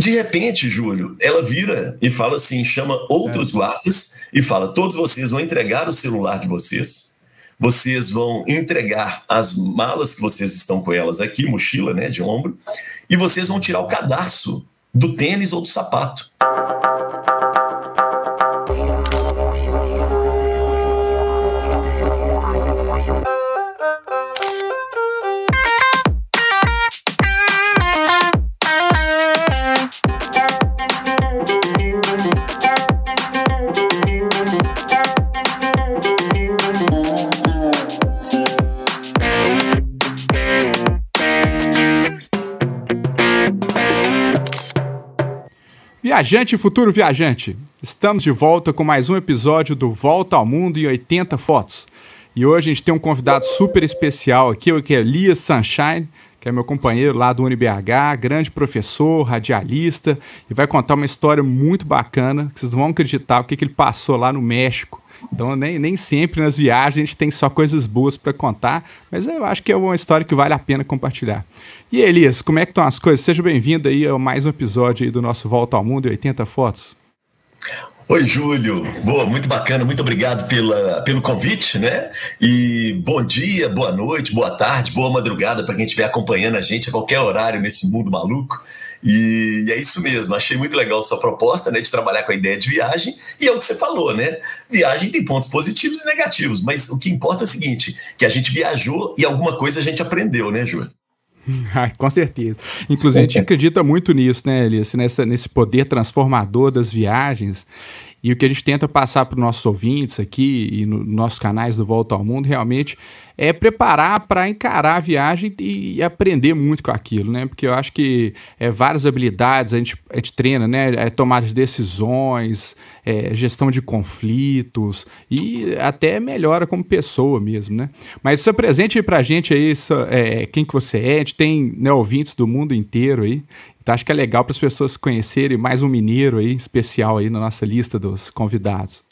De repente, Júlio, ela vira e fala assim: chama outros é. guardas e fala: todos vocês vão entregar o celular de vocês, vocês vão entregar as malas que vocês estão com elas aqui, mochila, né, de ombro, e vocês vão tirar o cadarço do tênis ou do sapato. Viajante e futuro viajante, estamos de volta com mais um episódio do Volta ao Mundo em 80 Fotos. E hoje a gente tem um convidado super especial aqui, que é Elias Sunshine, que é meu companheiro lá do UniBH, grande professor, radialista, e vai contar uma história muito bacana, que vocês não vão acreditar o que, que ele passou lá no México. Então, nem, nem sempre nas viagens a gente tem só coisas boas para contar, mas eu acho que é uma história que vale a pena compartilhar. E Elias, como é que estão as coisas? Seja bem-vindo aí a mais um episódio aí do nosso Volta ao Mundo e 80 Fotos. Oi, Júlio. Boa, muito bacana, muito obrigado pela, pelo convite, né? E bom dia, boa noite, boa tarde, boa madrugada para quem estiver acompanhando a gente a qualquer horário nesse mundo maluco. E é isso mesmo, achei muito legal a sua proposta, né, de trabalhar com a ideia de viagem, e é o que você falou, né? Viagem tem pontos positivos e negativos, mas o que importa é o seguinte, que a gente viajou e alguma coisa a gente aprendeu, né, Júlio? com certeza. Inclusive, a gente acredita muito nisso, né, Elias? Nessa, nesse poder transformador das viagens. E o que a gente tenta passar para os nossos ouvintes aqui e nos no nossos canais do Volta ao Mundo realmente é preparar para encarar a viagem e, aprender muito com aquilo, né? Porque eu acho que é, várias habilidades a gente, a gente treina, né? É, tomada de decisões, é, gestão de conflitos e até melhora como pessoa mesmo, né? Mas se apresente para a gente aí é, quem que você é, a gente tem né, ouvintes do mundo inteiro aí, então acho que é legal para as pessoas conhecerem mais um mineiro aí especial aí na nossa lista dos convidados.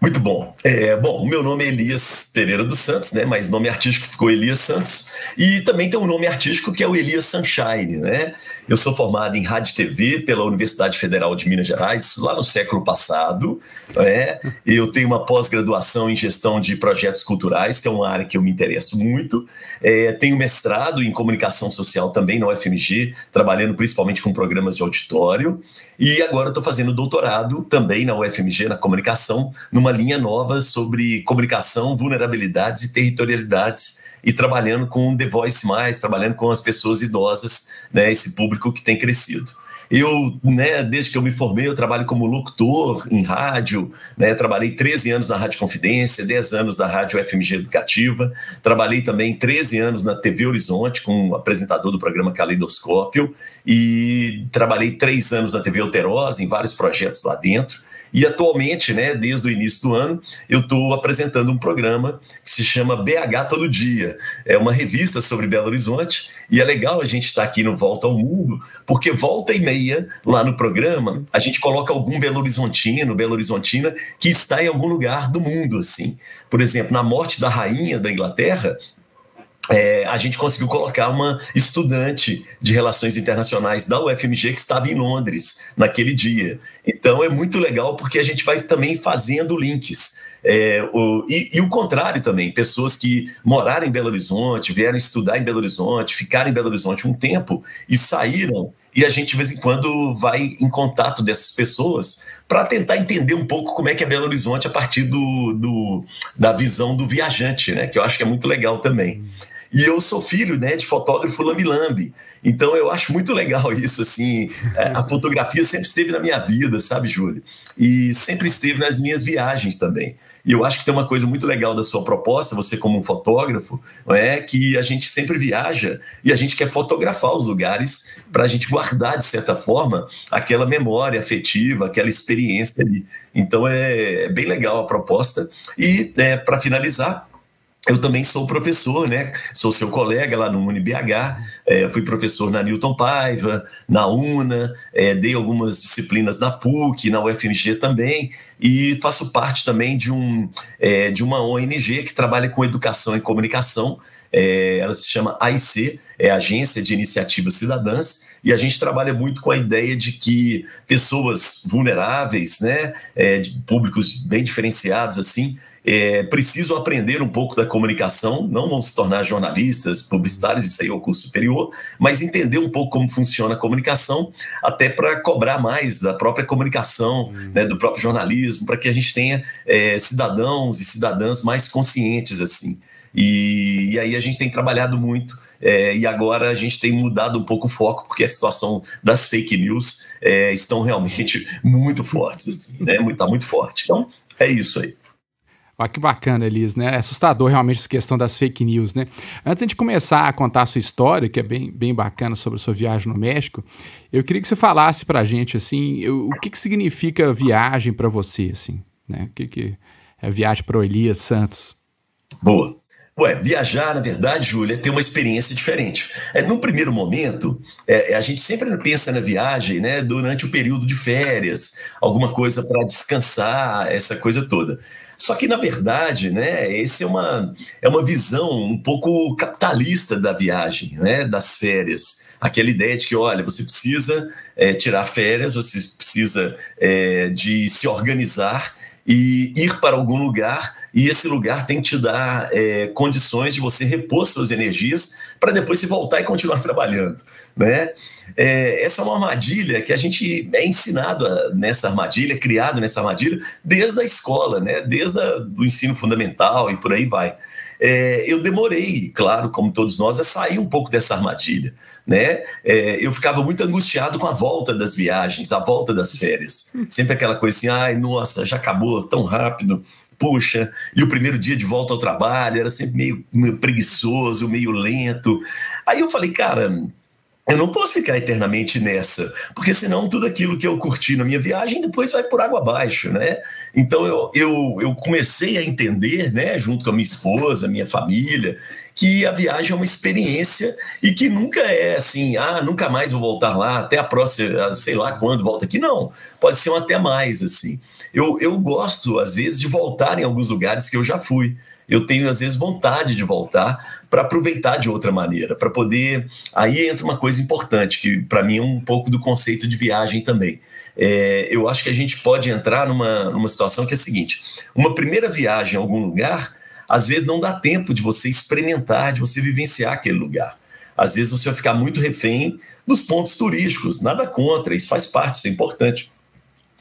Muito bom. É, bom, o meu nome é Elias Pereira dos Santos, né? Mas nome artístico ficou Elias Santos. E também tem um nome artístico que é o Elias Sunshine, né? Eu sou formado em rádio e TV pela Universidade Federal de Minas Gerais, lá no século passado. Né? Eu tenho uma pós-graduação em gestão de projetos culturais, que é uma área que eu me interesso muito. É, tenho mestrado em comunicação social também na UFMG, trabalhando principalmente com programas de auditório. E agora estou fazendo doutorado também na UFMG, na comunicação, numa linha nova sobre comunicação, vulnerabilidades e territorialidades, e trabalhando com The Voice Mais, trabalhando com as pessoas idosas, né, esse público que tem crescido. Eu, né, desde que eu me formei, eu trabalho como locutor em rádio, né, trabalhei 13 anos na Rádio Confidência, 10 anos na Rádio FMG Educativa, trabalhei também 13 anos na TV Horizonte, como apresentador do programa Caleidoscópio, e trabalhei 3 anos na TV Alterosa, em vários projetos lá dentro. E atualmente, né, desde o início do ano, eu estou apresentando um programa que se chama BH Todo Dia. É uma revista sobre Belo Horizonte e é legal a gente estar tá aqui no Volta ao Mundo, porque volta e meia lá no programa a gente coloca algum Belo Horizontino, Belo Horizontina que está em algum lugar do mundo, assim. Por exemplo, na morte da rainha da Inglaterra, é, a gente conseguiu colocar uma estudante de relações internacionais da UFMG que estava em Londres naquele dia. Então é muito legal porque a gente vai também fazendo links. É, o, e, e, o contrário também, pessoas que moraram em Belo Horizonte, vieram estudar em Belo Horizonte, ficaram em Belo Horizonte um tempo e saíram e a gente de vez em quando vai em contato dessas pessoas para tentar entender um pouco como é que é Belo Horizonte a partir do, do, da visão do viajante, né? Que eu acho que é muito legal também. E eu sou filho né, de fotógrafo lambi-lambi. Então eu acho muito legal isso, assim. É, a fotografia sempre esteve na minha vida, sabe, Júlio? E sempre esteve nas minhas viagens também. E eu acho que tem uma coisa muito legal da sua proposta, você como um fotógrafo, é que a gente sempre viaja e a gente quer fotografar os lugares para a gente guardar, de certa forma, aquela memória afetiva, aquela experiência ali. Então é, é bem legal a proposta. E, é, para finalizar, eu também sou professor, né? Sou seu colega lá no UniBH, é, fui professor na Newton Paiva, na UNA, é, dei algumas disciplinas na PUC, na UFMG também, e faço parte também de, um, é, de uma ONG que trabalha com educação e comunicação, é, ela se chama AIC, é Agência de Iniciativas Cidadãs, e a gente trabalha muito com a ideia de que pessoas vulneráveis, né, é, públicos bem diferenciados assim, é, precisam aprender um pouco da comunicação, não vão se tornar jornalistas, publicitários, isso aí é o curso superior, mas entender um pouco como funciona a comunicação, até para cobrar mais da própria comunicação, uhum. né, do próprio jornalismo, para que a gente tenha é, cidadãos e cidadãs mais conscientes assim. E, e aí a gente tem trabalhado muito é, e agora a gente tem mudado um pouco o foco, porque a situação das fake news é, estão realmente muito fortes, né? Está muito forte. Então, é isso aí. Olha que bacana, Elis, né? É assustador realmente essa questão das fake news, né? Antes de começar a contar a sua história, que é bem, bem bacana sobre a sua viagem no México, eu queria que você falasse pra gente, assim, o que, que significa viagem para você, assim, né? O que, que é viagem para o Elias Santos? Boa. Ué, viajar, na verdade, Júlia, é ter uma experiência diferente. É, no primeiro momento, é, a gente sempre pensa na viagem né, durante o período de férias, alguma coisa para descansar, essa coisa toda. Só que, na verdade, né, esse é uma, é uma visão um pouco capitalista da viagem, né, das férias. Aquela ideia de que, olha, você precisa é, tirar férias, você precisa é, de se organizar e ir para algum lugar e esse lugar tem que te dar é, condições de você repor suas energias para depois se voltar e continuar trabalhando, né? É, essa é uma armadilha que a gente é ensinado a, nessa armadilha, criado nessa armadilha desde a escola, né? Desde o ensino fundamental e por aí vai. É, eu demorei, claro, como todos nós, a sair um pouco dessa armadilha. Né? É, eu ficava muito angustiado com a volta das viagens, a volta das férias. Sempre aquela coisa assim, ai, nossa, já acabou tão rápido puxa, e o primeiro dia de volta ao trabalho era sempre meio, meio preguiçoso, meio lento. Aí eu falei, cara, eu não posso ficar eternamente nessa, porque senão tudo aquilo que eu curti na minha viagem depois vai por água abaixo, né? Então eu, eu, eu comecei a entender, né, junto com a minha esposa, minha família, que a viagem é uma experiência e que nunca é assim, ah, nunca mais vou voltar lá, até a próxima, sei lá quando volta aqui. Não, pode ser um até mais, assim eu, eu gosto, às vezes, de voltar em alguns lugares que eu já fui. Eu tenho, às vezes, vontade de voltar para aproveitar de outra maneira, para poder. Aí entra uma coisa importante, que para mim é um pouco do conceito de viagem também. É, eu acho que a gente pode entrar numa, numa situação que é a seguinte: uma primeira viagem a algum lugar, às vezes não dá tempo de você experimentar, de você vivenciar aquele lugar. Às vezes você vai ficar muito refém dos pontos turísticos, nada contra, isso faz parte, isso é importante.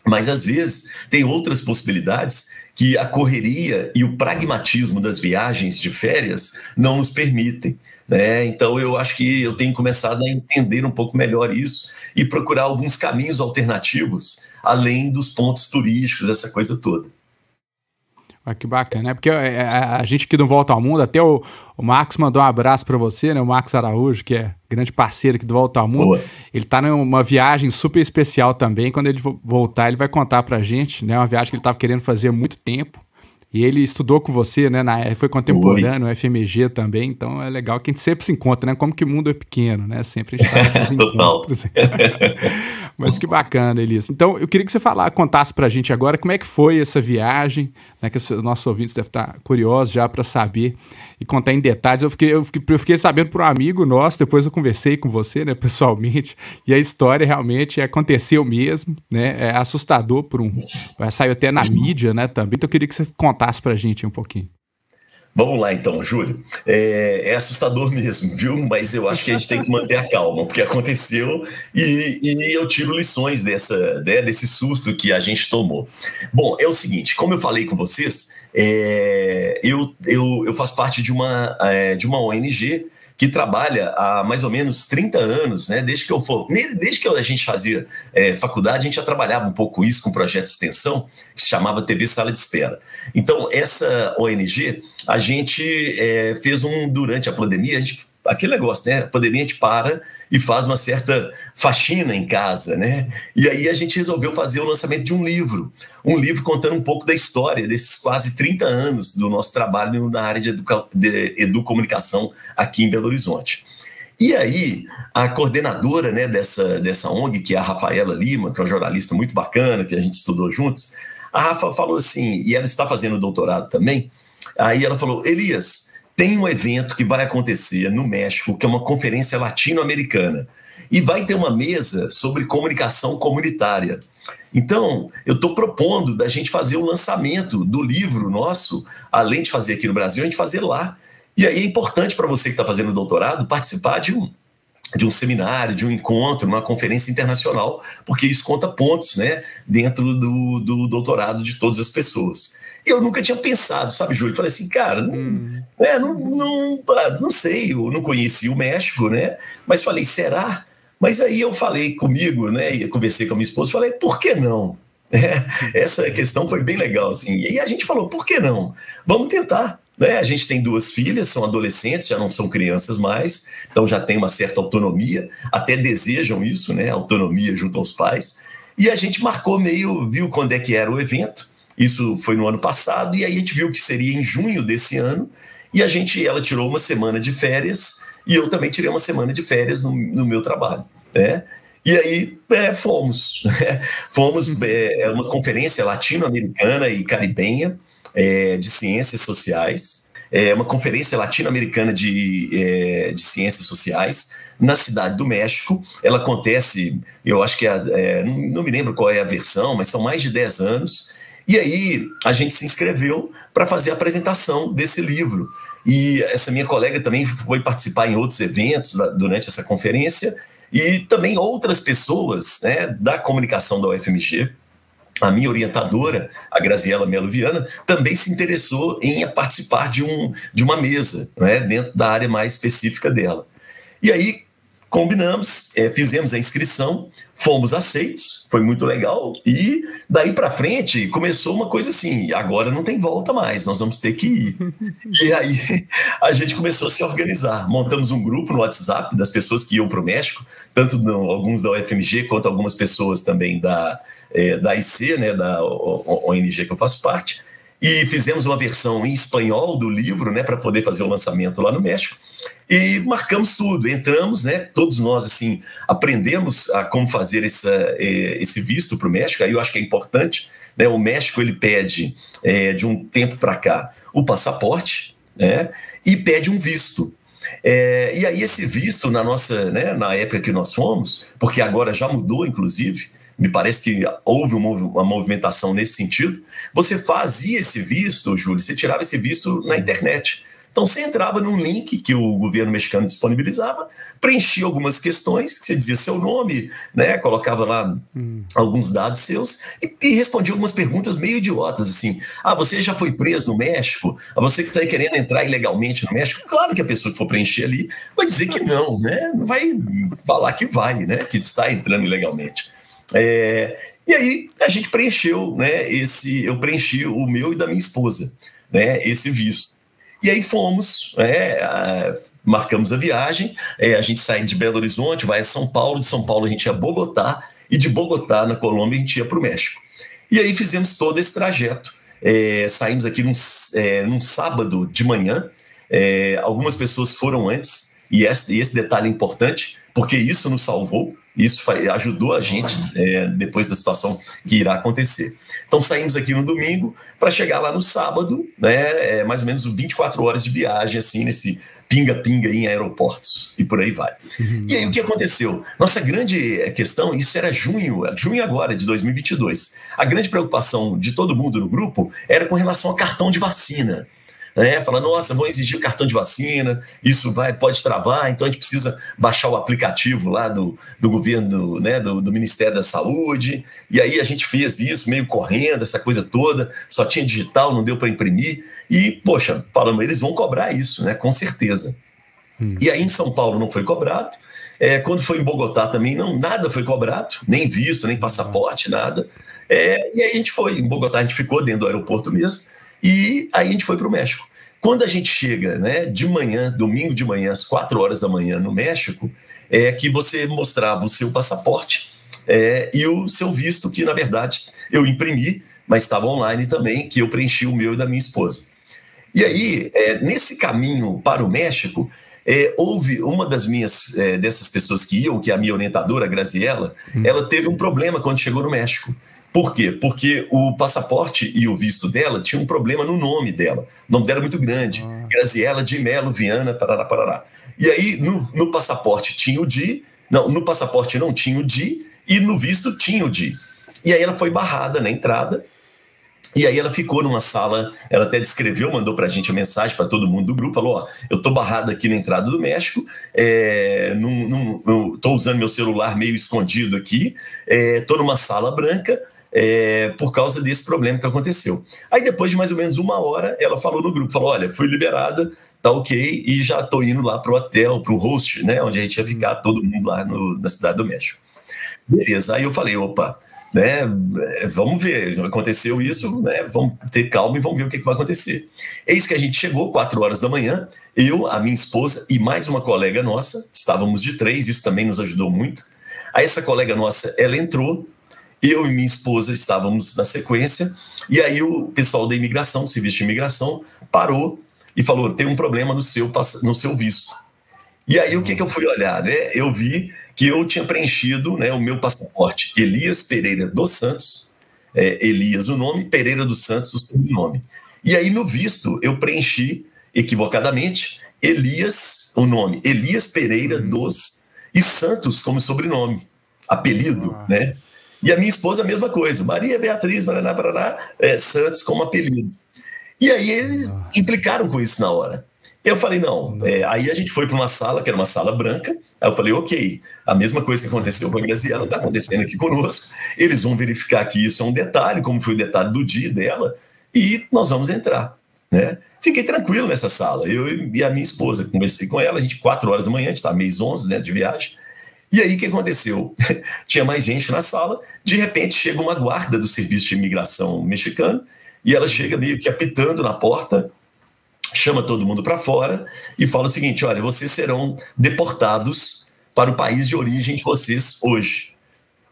Mas às vezes tem outras possibilidades que a correria e o pragmatismo das viagens de férias não nos permitem. Né? Então eu acho que eu tenho começado a entender um pouco melhor isso e procurar alguns caminhos alternativos além dos pontos turísticos, essa coisa toda. Que bacana, né? Porque a, é, a, gente que não volta ao mundo, até o, o Marcos mandou um abraço para você, né? O Marcos Araújo, que é grande parceiro aqui do Volta ao Mundo. Boa. Ele tá numa viagem super especial também. Quando ele voltar, ele vai contar pra gente, né? Uma viagem que ele tava querendo fazer há muito tempo. E ele estudou com você, né? Na, foi contemporâneo, Oi. FMG também, então é legal que a gente sempre se encontra, né? Como que o mundo é pequeno, né? Sempre a gente tá nesses encontros. Mas que bacana, Elias. Então, eu queria que você falasse, contasse pra gente agora como é que foi essa viagem, né? Que os nossos ouvintes devem estar curiosos já para saber e contar em detalhes. Eu fiquei, eu fiquei, eu fiquei sabendo por um amigo nosso, depois eu conversei com você, né, pessoalmente, e a história realmente aconteceu mesmo, né? É assustador por um. Saiu até na mídia, né, também. Então, eu queria que você contasse pra gente um pouquinho. Vamos lá então, Júlio. É, é, assustador mesmo, viu? Mas eu acho que a gente tem que manter a calma, porque aconteceu e, e eu tiro lições dessa, né, desse susto que a gente tomou. Bom, é o seguinte: como eu falei com vocês, é, eu, eu, eu faço parte de uma, é, de uma ONG que trabalha há mais ou menos 30 anos, né? Desde que eu for, desde que a gente fazia é, faculdade, a gente já trabalhava um pouco isso com projeto de extensão que se chamava TV Sala de Espera. Então, essa ONG, a gente é, fez um durante a pandemia, a gente, aquele negócio, né? A pandemia a gente para e faz uma certa faxina em casa, né? E aí a gente resolveu fazer o lançamento de um livro, um livro contando um pouco da história desses quase 30 anos do nosso trabalho na área de, educa de educomunicação aqui em Belo Horizonte. E aí, a coordenadora né, dessa, dessa ONG, que é a Rafaela Lima, que é uma jornalista muito bacana, que a gente estudou juntos, a Rafa falou assim, e ela está fazendo doutorado também, aí ela falou, Elias, tem um evento que vai acontecer no México, que é uma conferência latino-americana, e vai ter uma mesa sobre comunicação comunitária. Então, eu estou propondo da gente fazer o lançamento do livro nosso, além de fazer aqui no Brasil, a gente fazer lá. E aí é importante para você que está fazendo doutorado participar de um, de um seminário, de um encontro, uma conferência internacional, porque isso conta pontos né, dentro do, do doutorado de todas as pessoas. Eu nunca tinha pensado, sabe, Júlio? Falei assim, cara, não, hum. né, não, não, ah, não sei, eu não conheci o México, né? Mas falei, será? Mas aí eu falei comigo, né? E conversei com a minha esposa, falei, por que não? É, essa questão foi bem legal, assim. E a gente falou, por que não? Vamos tentar. Né? A gente tem duas filhas, são adolescentes, já não são crianças mais, então já tem uma certa autonomia, até desejam isso, né? Autonomia junto aos pais. E a gente marcou meio, viu quando é que era o evento. Isso foi no ano passado, e aí a gente viu que seria em junho desse ano. E a gente, ela tirou uma semana de férias, e eu também tirei uma semana de férias no, no meu trabalho. Né? E aí é, fomos. fomos é, é, uma conferência latino-americana e caribenha é, de ciências sociais, é uma conferência latino-americana de, é, de ciências sociais na cidade do México. Ela acontece, eu acho que é, é, não me lembro qual é a versão, mas são mais de 10 anos. E aí a gente se inscreveu para fazer a apresentação desse livro. E essa minha colega também foi participar em outros eventos durante essa conferência e também outras pessoas né, da comunicação da UFMG a minha orientadora, a Graziela Melo Viana, também se interessou em participar de, um, de uma mesa, né, dentro da área mais específica dela. E aí combinamos, é, fizemos a inscrição, fomos aceitos, foi muito legal, e daí para frente começou uma coisa assim: agora não tem volta mais, nós vamos ter que ir. e aí a gente começou a se organizar, montamos um grupo no WhatsApp das pessoas que iam para o México, tanto no, alguns da UFMG quanto algumas pessoas também da é, da IC, né, da ONG que eu faço parte, e fizemos uma versão em espanhol do livro, né, para poder fazer o lançamento lá no México. E marcamos tudo, entramos, né, todos nós assim aprendemos a como fazer essa, é, esse visto para o México. Aí eu acho que é importante, né, o México ele pede é, de um tempo para cá o passaporte, né, e pede um visto. É, e aí esse visto na nossa, né, na época que nós fomos, porque agora já mudou, inclusive, me parece que houve uma movimentação nesse sentido. Você fazia esse visto, Júlio, você tirava esse visto na internet. Então você entrava num link que o governo mexicano disponibilizava, preenchia algumas questões, que você dizia seu nome, né, colocava lá hum. alguns dados seus e, e, respondia algumas perguntas meio idiotas assim. Ah, você já foi preso no México? Ah, você que está querendo entrar ilegalmente no México? Claro que a pessoa que for preencher ali vai dizer que não, né? Não vai falar que vai, né? Que está entrando ilegalmente. É, e aí a gente preencheu, né? Esse, eu preenchi o meu e da minha esposa, né? Esse visto. E aí fomos, é, a, marcamos a viagem, é, a gente sai de Belo Horizonte, vai a São Paulo, de São Paulo a gente ia a Bogotá, e de Bogotá, na Colômbia, a gente ia para o México. E aí fizemos todo esse trajeto. É, saímos aqui num, é, num sábado de manhã, é, algumas pessoas foram antes, e esse, esse detalhe é importante, porque isso nos salvou, isso ajudou a gente é, depois da situação que irá acontecer. Então saímos aqui no domingo para chegar lá no sábado, né, é, mais ou menos 24 horas de viagem, assim, nesse pinga-pinga em aeroportos e por aí vai. E aí o que aconteceu? Nossa grande é, questão, isso era junho, junho agora, de 2022. A grande preocupação de todo mundo no grupo era com relação ao cartão de vacina né? Fala, nossa, vão exigir o cartão de vacina, isso vai, pode travar, então a gente precisa baixar o aplicativo lá do, do governo, né, do, do Ministério da Saúde. E aí a gente fez isso meio correndo, essa coisa toda, só tinha digital, não deu para imprimir. E, poxa, falando, eles vão cobrar isso, né? Com certeza. Hum. E aí em São Paulo não foi cobrado. É, quando foi em Bogotá também, não, nada foi cobrado, nem visto, nem passaporte, nada. É, e aí a gente foi, em Bogotá a gente ficou dentro do aeroporto mesmo. E aí a gente foi para o México. Quando a gente chega né, de manhã, domingo de manhã, às quatro horas da manhã no México, é que você mostrava o seu passaporte é, e o seu visto, que na verdade eu imprimi, mas estava online também, que eu preenchi o meu e da minha esposa. E aí, é, nesse caminho para o México, é, houve uma das minhas, é, dessas pessoas que iam, que é a minha orientadora, a Graziella, hum. ela teve um problema quando chegou no México Por quê? Porque o passaporte e o visto dela tinham um problema no nome dela. O nome dela é muito grande. Ah. Graziela de Melo Viana, Parará, Parará. E aí, no, no passaporte tinha o Di, não, no passaporte não tinha o Di, e no visto tinha o Di. E aí ela foi barrada na entrada, e aí ela ficou numa sala, ela até descreveu, mandou para a gente a mensagem para todo mundo do grupo, falou, ó, eu tô barrada aqui na entrada do México, é, num, num, tô usando meu celular meio escondido aqui, é, tô numa sala branca, é, por causa desse problema que aconteceu. Aí depois de mais ou menos uma hora, ela falou no grupo, falou, olha, fui liberada, tá ok, e já tô indo lá pro hotel, pro host, né, onde a gente ia ficar todo mundo lá no, na cidade do México. Beleza, aí eu falei, opa, né? Vamos ver, aconteceu isso, né? Vamos ter calma e vamos ver o que, que vai acontecer. Eis que a gente chegou, quatro horas da manhã, eu, a minha esposa e mais uma colega nossa, estávamos de três, isso também nos ajudou muito. Aí essa colega nossa, ela entrou, eu e minha esposa estávamos na sequência, e aí o pessoal da imigração, do serviço de imigração, parou e falou: tem um problema no seu, no seu visto. E aí o que, que eu fui olhar, né? Eu vi que eu tinha preenchido né, o meu passaporte Elias Pereira dos Santos, é, Elias o nome, Pereira dos Santos o sobrenome. E aí no visto eu preenchi equivocadamente Elias, o nome, Elias Pereira uhum. dos e Santos como sobrenome, apelido, ah. né? E a minha esposa a mesma coisa, Maria Beatriz Paraná, Paraná, é, Santos como apelido. E aí eles ah. implicaram com isso na hora. Eu falei, não. É, aí a gente foi para uma sala, que era uma sala branca. Aí eu falei, ok, a mesma coisa que aconteceu com a Graziela está acontecendo aqui conosco. Eles vão verificar que isso é um detalhe, como foi o detalhe do dia dela, e nós vamos entrar. Né? Fiquei tranquilo nessa sala. Eu e a minha esposa, conversei com ela, a gente, quatro horas da manhã, a gente está mês 11 né, de viagem. E aí o que aconteceu? Tinha mais gente na sala, de repente chega uma guarda do serviço de imigração mexicano, e ela chega meio que apitando na porta, chama todo mundo para fora e fala o seguinte: olha, vocês serão deportados para o país de origem de vocês hoje.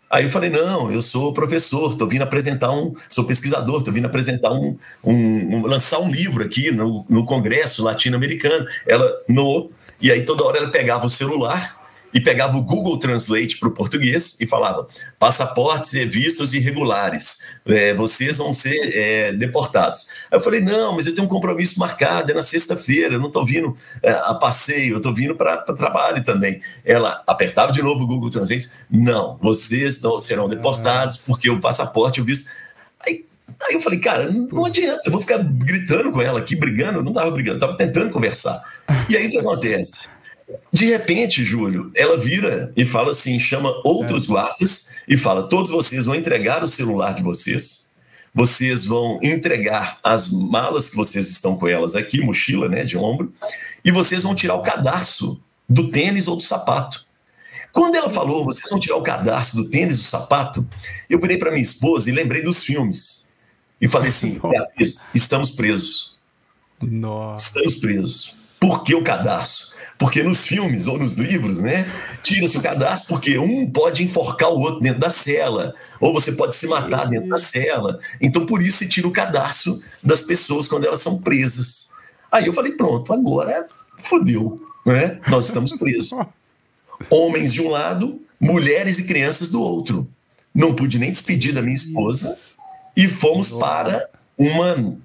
Aí eu falei, não, eu sou professor, estou vindo apresentar um, sou pesquisador, estou vindo apresentar um, um, um, lançar um livro aqui no, no Congresso Latino-Americano. Ela, no, e aí toda hora ela pegava o celular e pegava o Google Translate para o português e falava: passaportes e vistos irregulares, é, vocês vão ser é, deportados. Aí eu falei: não, mas eu tenho um compromisso marcado, é na sexta-feira, eu não estou vindo é, a passeio, eu estou vindo para trabalho também. Ela apertava de novo o Google Translate: não, vocês não serão deportados porque o passaporte e o visto. Aí, aí eu falei: cara, não adianta, eu vou ficar gritando com ela aqui, brigando. Eu não estava brigando, estava tentando conversar. E aí o que acontece? De repente, Júlio, ela vira e fala assim: chama outros é. guardas e fala: todos vocês vão entregar o celular de vocês, vocês vão entregar as malas que vocês estão com elas aqui, mochila, né, de ombro, e vocês vão tirar o cadarço do tênis ou do sapato. Quando ela falou, vocês vão tirar o cadarço do tênis e do sapato, eu virei para minha esposa e lembrei dos filmes. E falei assim: estamos presos. Nossa. Estamos presos. Por que o cadastro? Porque nos filmes ou nos livros, né, tira-se o cadastro porque um pode enforcar o outro dentro da cela, ou você pode se matar dentro da cela. Então, por isso, se tira o cadastro das pessoas quando elas são presas. Aí eu falei: pronto, agora fodeu, né? Nós estamos presos. Homens de um lado, mulheres e crianças do outro. Não pude nem despedir da minha esposa e fomos para uma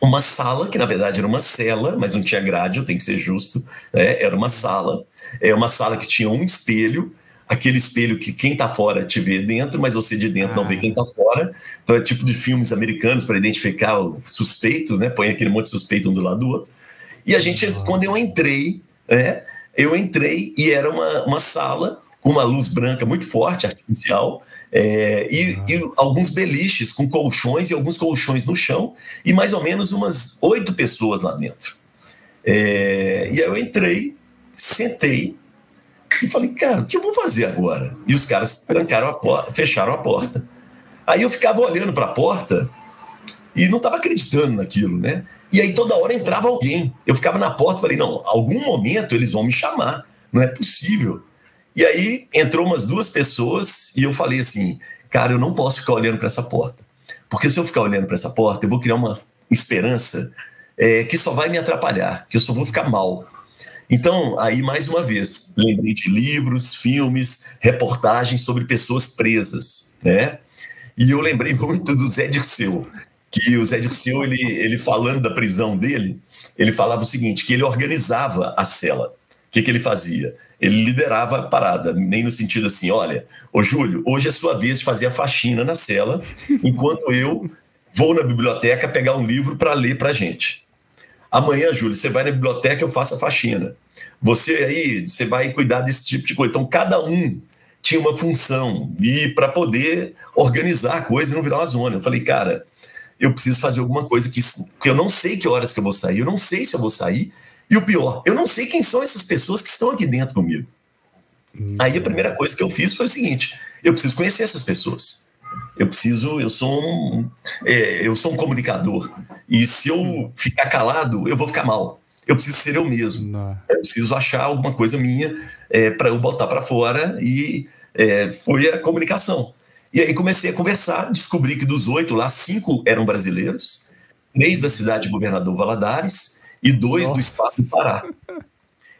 uma sala, que na verdade era uma cela, mas não tinha grade, eu tenho que ser justo, né? era uma sala, é uma sala que tinha um espelho, aquele espelho que quem está fora te vê dentro, mas você de dentro ah. não vê quem está fora. Então é tipo de filmes americanos para identificar o suspeito, né? Põe aquele monte de suspeito um do lado do outro. E a gente, quando eu entrei, né? Eu entrei e era uma, uma sala com uma luz branca muito forte, artificial, é, e, e, alguns beliches com colchões e alguns colchões no chão, e mais ou menos umas oito pessoas lá dentro. É, e aí eu entrei, sentei e falei, cara, o que eu vou fazer agora? E os caras trancaram a porta, fecharam a porta. Aí eu ficava olhando para a porta e não estava acreditando naquilo, né? E aí toda hora entrava alguém. Eu ficava na porta e falei, não, algum momento eles vão me chamar, não é possível. E aí entrou umas duas pessoas e eu falei assim, cara, eu não posso ficar olhando para essa porta. Porque se eu ficar olhando para essa porta, eu vou criar uma esperança é, que só vai me atrapalhar, que eu só vou ficar mal. Então, aí mais uma vez, lembrei de livros, filmes, reportagens sobre pessoas presas, né? E eu lembrei muito do Zé Dirceu, que o Zé Dirceu, ele, ele falando da prisão dele, ele falava o seguinte, que ele organizava a cela. O que, que ele fazia? Ele liderava a parada, nem no sentido assim, olha, ô Júlio, hoje é sua vez de fazer a faxina na cela, enquanto eu vou na biblioteca pegar um livro para ler para gente. Amanhã, Júlio, você vai na biblioteca, eu faço a faxina. Você aí, você vai cuidar desse tipo de coisa. Então, cada um tinha uma função e para poder organizar a coisa e não virar uma zona. Eu falei, cara, eu preciso fazer alguma coisa que, que eu não sei que horas que eu vou sair, eu não sei se eu vou sair. E o pior, eu não sei quem são essas pessoas que estão aqui dentro comigo. Hum. Aí a primeira coisa que eu fiz foi o seguinte: eu preciso conhecer essas pessoas. Eu preciso, eu sou um, é, eu sou um comunicador. E se eu ficar calado, eu vou ficar mal. Eu preciso ser eu mesmo. Não. Eu preciso achar alguma coisa minha é, para eu botar para fora. E é, foi a comunicação. E aí comecei a conversar, descobri que dos oito lá, cinco eram brasileiros, três da cidade de Governador Valadares e dois Nossa. do estado do Pará.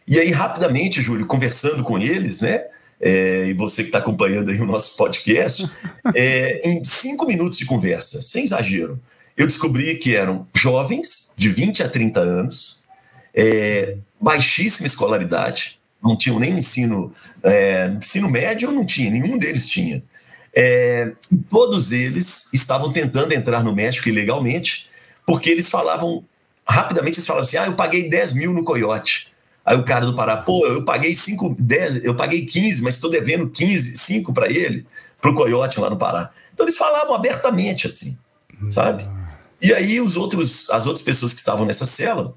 E aí, rapidamente, Júlio, conversando com eles, né? É, e você que está acompanhando aí o nosso podcast, é, em cinco minutos de conversa, sem exagero, eu descobri que eram jovens de 20 a 30 anos, é, baixíssima escolaridade, não tinham nem ensino, é, ensino médio, não tinha, nenhum deles tinha. É, todos eles estavam tentando entrar no México ilegalmente, porque eles falavam, rapidamente eles falavam assim, ah, eu paguei 10 mil no Coyote. Aí o cara do Pará, pô, eu paguei 5, 10, eu paguei 15, mas estou devendo 15, 5 para ele, para o Coyote lá no Pará. Então eles falavam abertamente assim, sabe? E aí os outros, as outras pessoas que estavam nessa cela,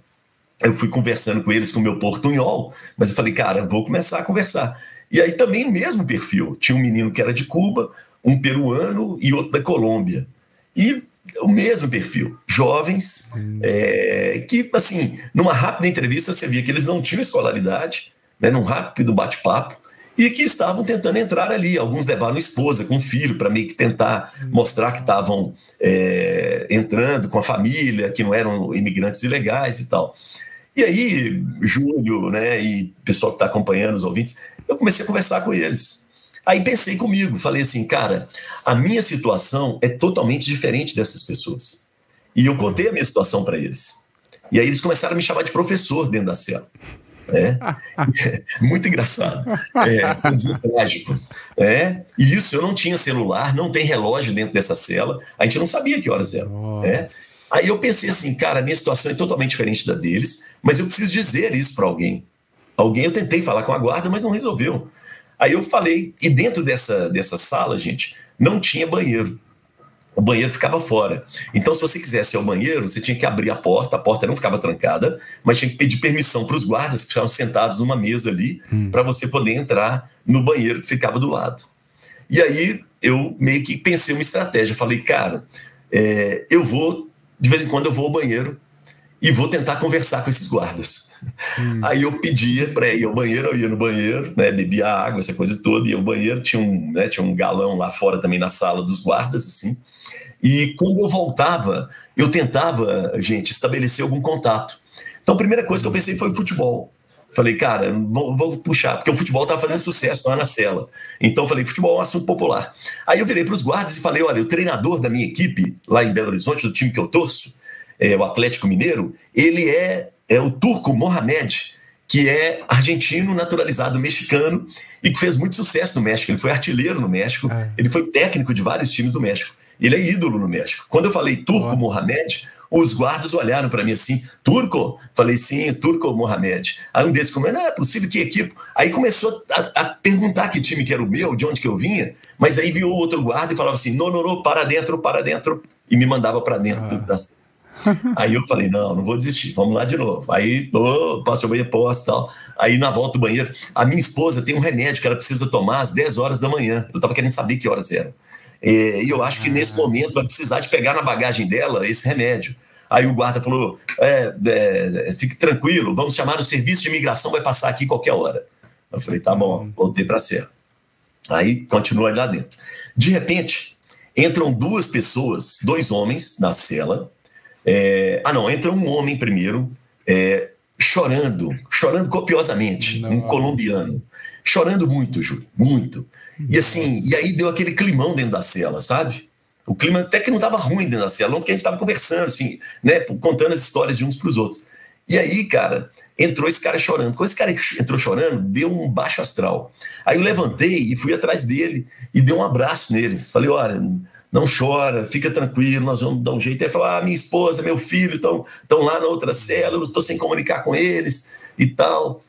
eu fui conversando com eles com o meu portunhol, mas eu falei, cara, vou começar a conversar. E aí também mesmo perfil. Tinha um menino que era de Cuba, um peruano e outro da Colômbia. E o mesmo perfil, jovens, é, que, assim, numa rápida entrevista você via que eles não tinham escolaridade, né, num rápido bate-papo, e que estavam tentando entrar ali. Alguns levaram esposa com filho para meio que tentar hum. mostrar que estavam é, entrando com a família, que não eram imigrantes ilegais e tal. E aí, Júlio, né, e pessoal que está acompanhando, os ouvintes, eu comecei a conversar com eles. Aí pensei comigo, falei assim, cara, a minha situação é totalmente diferente dessas pessoas. E eu contei a minha situação para eles. E aí eles começaram a me chamar de professor dentro da cela. É, muito engraçado, é, trágico. É, e isso eu não tinha celular, não tem relógio dentro dessa cela, a gente não sabia que horas eram. Oh. É. Aí eu pensei assim, cara, a minha situação é totalmente diferente da deles, mas eu preciso dizer isso para alguém. Alguém eu tentei falar com a guarda, mas não resolveu. Aí eu falei, e dentro dessa, dessa sala, gente, não tinha banheiro. O banheiro ficava fora. Então, se você quisesse ir ao banheiro, você tinha que abrir a porta, a porta não ficava trancada, mas tinha que pedir permissão para os guardas que estavam sentados numa mesa ali, hum. para você poder entrar no banheiro que ficava do lado. E aí eu meio que pensei uma estratégia. Falei, cara, é, eu vou, de vez em quando eu vou ao banheiro e vou tentar conversar com esses guardas. Hum. Aí eu pedia para ir ao banheiro, eu ia no banheiro, né, bebia água, essa coisa toda, ia ao banheiro, tinha um, né, tinha um galão lá fora também na sala dos guardas, assim. E quando eu voltava, eu tentava, gente, estabelecer algum contato. Então a primeira coisa que eu pensei foi o futebol. Falei, cara, vou, vou, puxar, porque o futebol estava fazendo sucesso lá na cela. Então falei, futebol é um assunto popular. Aí eu virei para os guardas e falei, olha, o treinador da minha equipe, lá em Belo Horizonte, do time que eu torço, é, o Atlético Mineiro, ele é, é o turco Mohamed, que é argentino naturalizado mexicano e que fez muito sucesso no México. Ele foi artilheiro no México, é. ele foi técnico de vários times do México. Ele é ídolo no México. Quando eu falei turco Mohamed, os guardas olharam para mim assim, turco? Falei, sim, turco Mohamed. Aí um desses comentou, não é possível, que equipe? Aí começou a, a, perguntar que time que era o meu, de onde que eu vinha, mas aí viu outro guarda e falava assim, não, não, não, para dentro, para dentro, e me mandava para dentro ah. Aí eu falei, não, não vou desistir, vamos lá de novo. Aí, oh, passo o banheiro, posso tal. Aí na volta do banheiro, a minha esposa tem um remédio que ela precisa tomar às 10 horas da manhã. Eu tava querendo saber que horas eram. É, e eu acho que nesse momento vai precisar de pegar na bagagem dela esse remédio. Aí o guarda falou: é, é, fique tranquilo, vamos chamar o serviço de imigração, vai passar aqui qualquer hora. Eu falei: tá bom, voltei para ser. Aí continua lá dentro. De repente, entram duas pessoas, dois homens na cela, é, ah, não, entra um homem primeiro, é, chorando, chorando copiosamente, não. um colombiano. Chorando muito, Júlio, muito. E assim, e aí deu aquele climão dentro da cela, sabe? O clima até que não estava ruim dentro da cela, porque a gente estava conversando, assim, né, contando as histórias de uns para os outros. E aí, cara, entrou esse cara chorando. Quando esse cara entrou chorando, deu um baixo astral. Aí eu levantei e fui atrás dele e dei um abraço nele. Falei, olha, não chora, fica tranquilo, nós vamos dar um jeito. Aí falou, ah, minha esposa, meu filho estão lá na outra eu estou sem comunicar com eles e tal.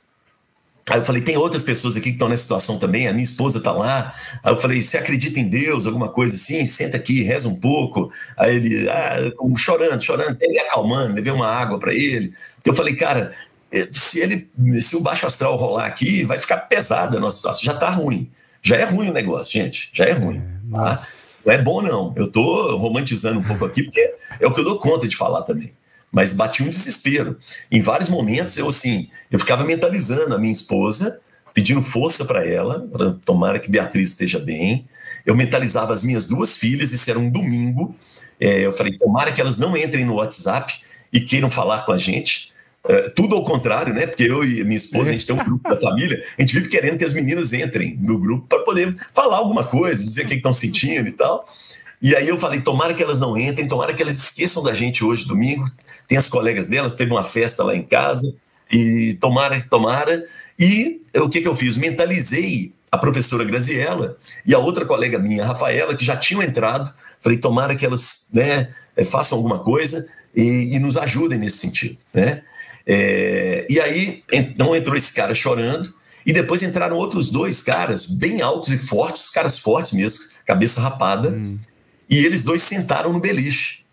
Aí eu falei, tem outras pessoas aqui que estão nessa situação também, a minha esposa está lá. Aí eu falei, você acredita em Deus, alguma coisa assim? Senta aqui, reza um pouco. Aí ele, ah, chorando, chorando, ele acalmando, levei uma água para ele. Porque eu falei, cara, eh, se ele, se o baixo astral rolar aqui, vai ficar pesada a nossa situação. Já está ruim. Já é ruim o negócio, gente. Já é ruim. Tá? Não é bom, não. Eu estou romantizando um pouco aqui, porque é o que eu dou conta de falar também mas bati um desespero. Em vários momentos eu assim, eu ficava mentalizando a minha esposa, pedindo força para ela, para tomara que Beatriz esteja bem. Eu mentalizava as minhas duas filhas, isso era um domingo. É, eu falei, tomara que elas não entrem no WhatsApp e queiram falar com a gente. É, tudo ao contrário, né? Porque eu e minha esposa, a gente tem um grupo da família, a gente vive querendo que as meninas entrem no grupo para poder falar alguma coisa, dizer o que estão sentindo e tal. E aí eu falei, tomara que elas não entrem, tomara que elas esqueçam da gente hoje, domingo, tem as colegas delas, teve uma festa lá em casa, e tomara, tomara. E o que, que eu fiz? Mentalizei a professora Graziella e a outra colega minha, a Rafaela, que já tinham entrado. Falei, tomara que elas né, eh, façam alguma coisa e, e nos ajudem nesse sentido. Né? É, e aí, então entrou esse cara chorando, e depois entraram outros dois caras, bem altos e fortes, caras fortes mesmo, cabeça rapada, hum. e eles dois sentaram no beliche.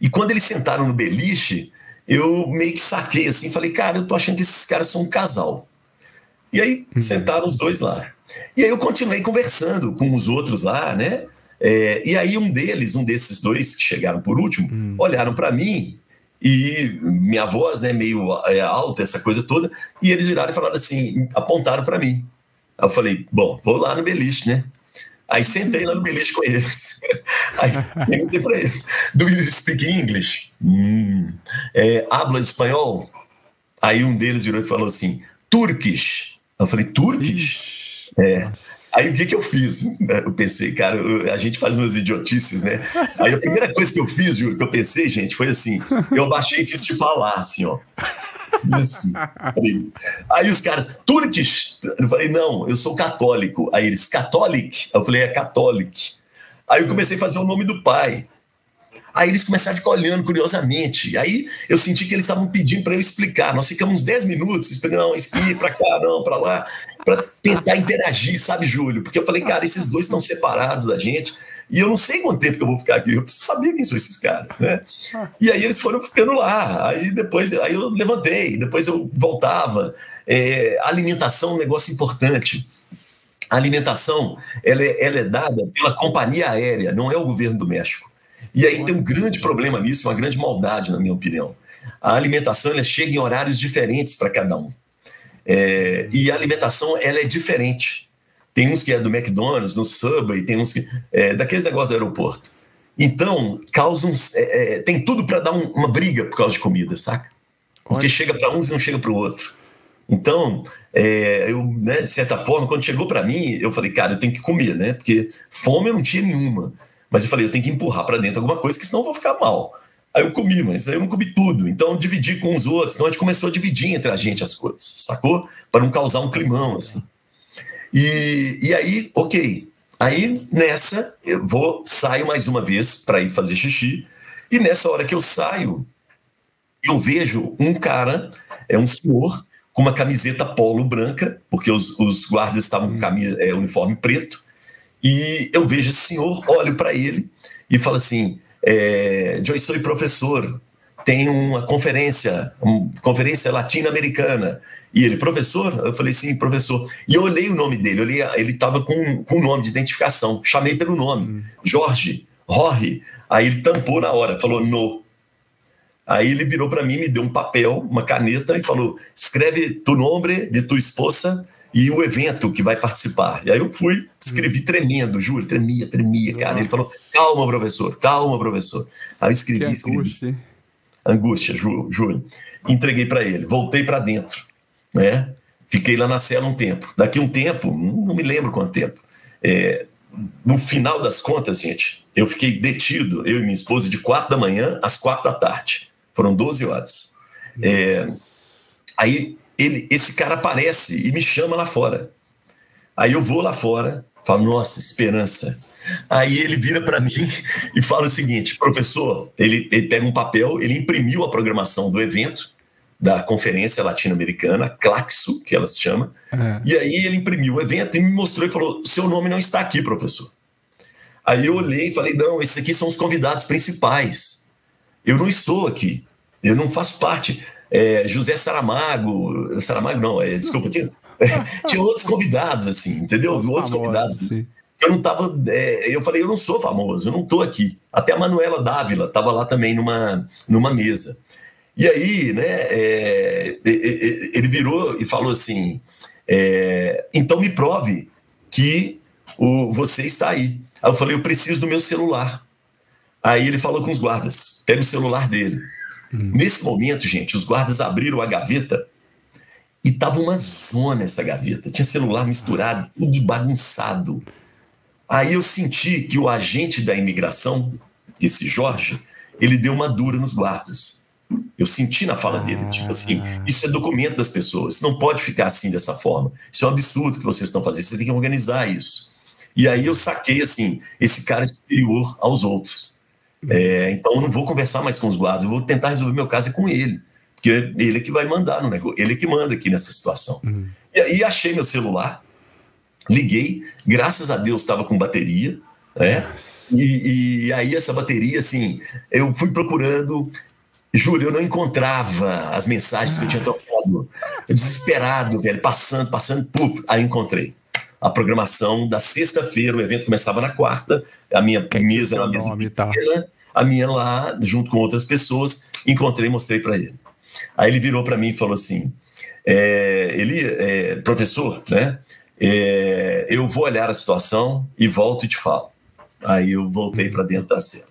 E quando eles sentaram no beliche, eu meio que saquei assim, falei, cara, eu tô achando que esses caras são um casal. E aí uhum. sentaram os dois lá. E aí eu continuei conversando com os outros lá, né? É, e aí um deles, um desses dois que chegaram por último, uhum. olharam para mim e minha voz, né, meio é, alta, essa coisa toda, e eles viraram e falaram assim, apontaram para mim. Aí eu falei, bom, vou lá no beliche, né? Aí sentei lá no beliche com eles. Aí perguntei para eles: Do you speak English? Hum. É, habla espanhol? Aí um deles virou e falou assim: Turkish. Eu falei: Turkish? É. Aí o que, que eu fiz? Eu pensei, cara, a gente faz umas idiotices, né? Aí a primeira coisa que eu fiz, que eu pensei, gente, foi assim: eu baixei e fiz tipo lá, assim, ó. Assim. Aí os caras, Turkish. Eu falei, não, eu sou católico. Aí eles, catholic? Eu falei, é catholic. Aí eu comecei a fazer o nome do pai. Aí eles começaram a ficar olhando curiosamente. Aí eu senti que eles estavam pedindo para eu explicar. Nós ficamos uns 10 minutos explicando, não, aqui, para cá, não, para lá, para tentar interagir, sabe, Júlio? Porque eu falei, cara, esses dois estão separados da gente. E eu não sei quanto tempo que eu vou ficar aqui, eu preciso saber quem são esses caras, né? E aí eles foram ficando lá, aí depois aí eu levantei, depois eu voltava. É, alimentação é um negócio importante. A alimentação ela é, ela é dada pela companhia aérea, não é o governo do México. E aí tem um grande problema nisso, uma grande maldade, na minha opinião. A alimentação ela chega em horários diferentes para cada um. É, e a alimentação ela é diferente. Tem uns que é do McDonald's, no Subway, tem uns que. É, daqueles negócios do aeroporto. Então, causam. É, é, tem tudo para dar um, uma briga por causa de comida, saca? Porque chega para uns e não chega para o outro. Então, é, eu, né, de certa forma, quando chegou para mim, eu falei, cara, eu tenho que comer, né? Porque fome eu não tinha nenhuma. Mas eu falei, eu tenho que empurrar para dentro alguma coisa, que senão eu vou ficar mal. Aí eu comi, mas aí eu não comi tudo. Então eu dividi com os outros. Então a gente começou a dividir entre a gente as coisas, sacou? Para não causar um climão, assim. E, e aí, ok. Aí nessa, eu vou, saio mais uma vez para ir fazer xixi. E nessa hora que eu saio, eu vejo um cara, é um senhor, com uma camiseta polo branca, porque os, os guardas estavam com camisa, é, uniforme preto. E eu vejo esse senhor, olho para ele e falo assim: é, eu sou professor, tem uma conferência, uma conferência latino-americana. E ele, professor? Eu falei, sim, professor. E eu olhei o nome dele, olhei, ele estava com, com o nome de identificação, chamei pelo nome, hum. Jorge, Jorge. Aí ele tampou na hora, falou, no. Aí ele virou para mim, me deu um papel, uma caneta e falou: escreve tu nome de tua esposa e o evento que vai participar. E aí eu fui, escrevi hum. tremendo, juro, tremia, tremia, cara. Ele falou: calma, professor, calma, professor. Aí eu escrevi, que escrevi. Angústia, angústia juro. Entreguei para ele, voltei para dentro né? Fiquei lá na cela um tempo. Daqui um tempo, não me lembro quanto tempo, é, no final das contas, gente, eu fiquei detido, eu e minha esposa, de quatro da manhã às quatro da tarde. Foram 12 horas. É, aí ele, esse cara aparece e me chama lá fora. Aí eu vou lá fora, falo, nossa, esperança. Aí ele vira para mim e fala o seguinte: professor, ele, ele pega um papel, ele imprimiu a programação do evento, da Conferência Latino-Americana, Claxo, que ela se chama. É. E aí ele imprimiu o evento e me mostrou e falou: seu nome não está aqui, professor. Aí eu olhei e falei: não, esses aqui são os convidados principais. Eu não estou aqui. Eu não faço parte. É, José Saramago, Saramago não, é, desculpa, tinha, tinha outros convidados, assim, entendeu? Outros convidados. Sim. Eu não tava. É, eu falei, eu não sou famoso, eu não estou aqui. Até a Manuela Dávila estava lá também numa, numa mesa. E aí, né, é, ele virou e falou assim: é, então me prove que o, você está aí. Aí eu falei: eu preciso do meu celular. Aí ele falou com os guardas: pega o celular dele. Hum. Nesse momento, gente, os guardas abriram a gaveta e tava uma zona essa gaveta. Tinha celular misturado, tudo bagunçado. Aí eu senti que o agente da imigração, esse Jorge, ele deu uma dura nos guardas. Eu senti na fala dele, tipo assim, ah. isso é documento das pessoas, não pode ficar assim dessa forma. Isso é um absurdo que vocês estão fazendo, você tem que organizar isso. E aí eu saquei assim, esse cara é superior aos outros. É, então eu não vou conversar mais com os guardas, eu vou tentar resolver meu caso com ele, porque ele é que vai mandar no negócio, ele é que manda aqui nessa situação. Uhum. E aí achei meu celular, liguei, graças a Deus estava com bateria, né? E, e, aí essa bateria, assim, eu fui procurando, Júlio, eu não encontrava as mensagens que eu tinha trocado. Desesperado, velho, passando, passando, puf, aí encontrei. A programação da sexta-feira, o evento começava na quarta, a minha que mesa era uma mesa tá? pequena, a minha lá, junto com outras pessoas, encontrei e mostrei para ele. Aí ele virou para mim e falou assim: é, ele, é, professor, né? É, eu vou olhar a situação e volto e te falo. Aí eu voltei para dentro da cena.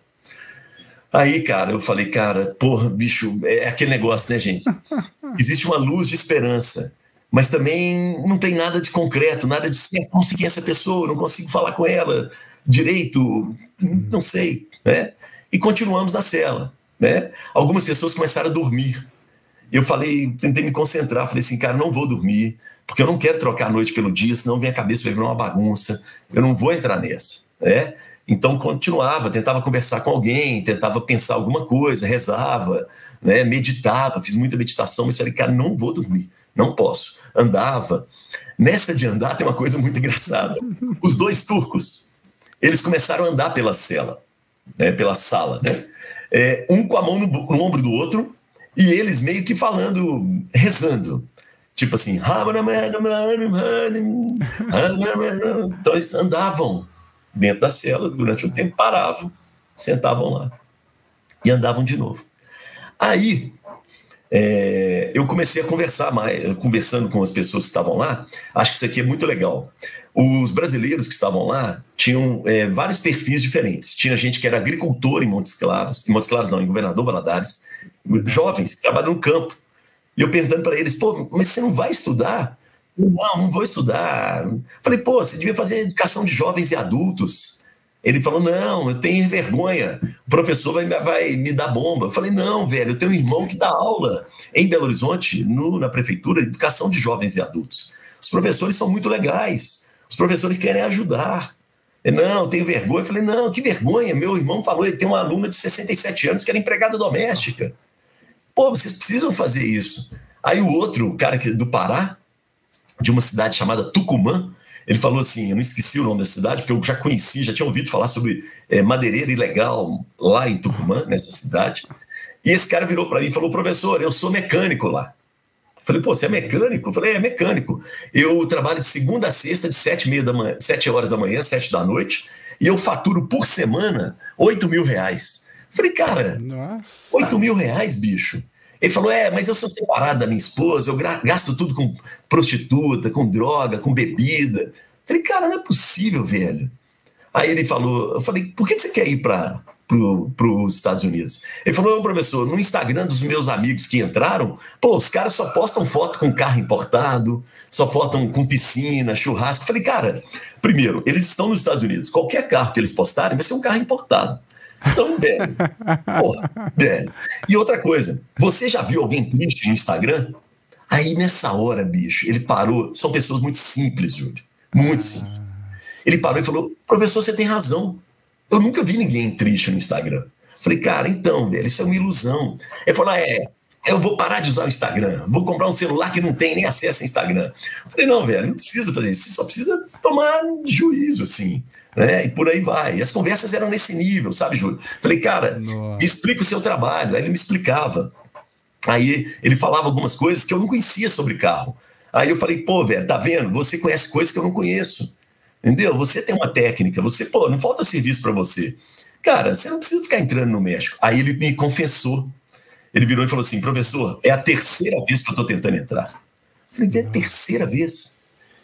Aí, cara, eu falei, cara, porra, bicho, é aquele negócio, né, gente? Existe uma luz de esperança, mas também não tem nada de concreto, nada de ser, conseguir essa pessoa, não consigo falar com ela direito, não sei, né? E continuamos na cela, né? Algumas pessoas começaram a dormir. Eu falei, tentei me concentrar, falei assim, cara, não vou dormir, porque eu não quero trocar a noite pelo dia, senão minha cabeça vai virar uma bagunça. Eu não vou entrar nessa, né? Então continuava, tentava conversar com alguém, tentava pensar alguma coisa, rezava, né, meditava, fiz muita meditação, mas falei, cara, não vou dormir, não posso. Andava. Nessa de andar tem uma coisa muito engraçada. Os dois turcos, eles começaram a andar pela cela, né, pela sala, né? É, um com a mão no, no ombro do outro e eles meio que falando, rezando. Tipo assim, então eles andavam dentro da cela, durante um tempo paravam, sentavam lá e andavam de novo. Aí é, eu comecei a conversar mais, conversando com as pessoas que estavam lá. Acho que isso aqui é muito legal. Os brasileiros que estavam lá tinham é, vários perfis diferentes. Tinha gente que era agricultor em Montes Claros, em Montes Claros não, em Governador Valadares, jovens que trabalham no campo. E eu perguntando para eles, pô, mas você não vai estudar? Não, não vou estudar. Falei, pô, você devia fazer educação de jovens e adultos. Ele falou, não, eu tenho vergonha, o professor vai, vai me dar bomba. Eu falei, não, velho, eu tenho um irmão que dá aula em Belo Horizonte, no, na prefeitura, educação de jovens e adultos. Os professores são muito legais, os professores querem ajudar. Ele, não, eu tenho vergonha. Eu falei, não, que vergonha. Meu irmão falou, ele tem uma aluna de 67 anos que era empregada doméstica. Pô, vocês precisam fazer isso. Aí o outro, o cara do Pará, de uma cidade chamada Tucumã. Ele falou assim: eu não esqueci o nome da cidade, porque eu já conheci, já tinha ouvido falar sobre é, madeireira ilegal lá em Tucumã, nessa cidade. E esse cara virou para mim e falou: professor, eu sou mecânico lá. Eu falei, pô, você é mecânico? Eu falei, é mecânico. Eu trabalho de segunda a sexta, de sete, meia da manhã, sete horas da manhã, sete da noite, e eu faturo por semana oito mil reais. Eu falei, cara, oito mil reais, bicho. Ele falou: É, mas eu sou separado da minha esposa, eu gasto tudo com prostituta, com droga, com bebida. Falei, cara, não é possível, velho. Aí ele falou, eu falei, por que você quer ir para para os Estados Unidos. Ele falou: não, professor, no Instagram dos meus amigos que entraram, pô, os caras só postam foto com carro importado, só postam com piscina, churrasco. Eu falei, cara, primeiro, eles estão nos Estados Unidos, qualquer carro que eles postarem vai ser um carro importado. Então, velho, porra, velho. E outra coisa, você já viu alguém triste no Instagram? Aí nessa hora, bicho, ele parou. São pessoas muito simples, Júlio. Muito simples. Ele parou e falou: professor, você tem razão. Eu nunca vi ninguém triste no Instagram. Falei, cara, então, velho, isso é uma ilusão. Ele falou, é, eu vou parar de usar o Instagram, vou comprar um celular que não tem nem acesso ao Instagram. Falei, não, velho, não precisa fazer isso, você só precisa tomar juízo, assim. Né? E por aí vai. E as conversas eram nesse nível, sabe, Júlio? Falei, cara, me explica o seu trabalho. Aí ele me explicava. Aí ele falava algumas coisas que eu não conhecia sobre carro. Aí eu falei, pô, velho, tá vendo? Você conhece coisas que eu não conheço. Entendeu? Você tem uma técnica, você, pô, não falta serviço para você. Cara, você não precisa ficar entrando no México. Aí ele me confessou. Ele virou e falou assim: professor, é a terceira vez que eu estou tentando entrar. Eu falei, é a terceira vez?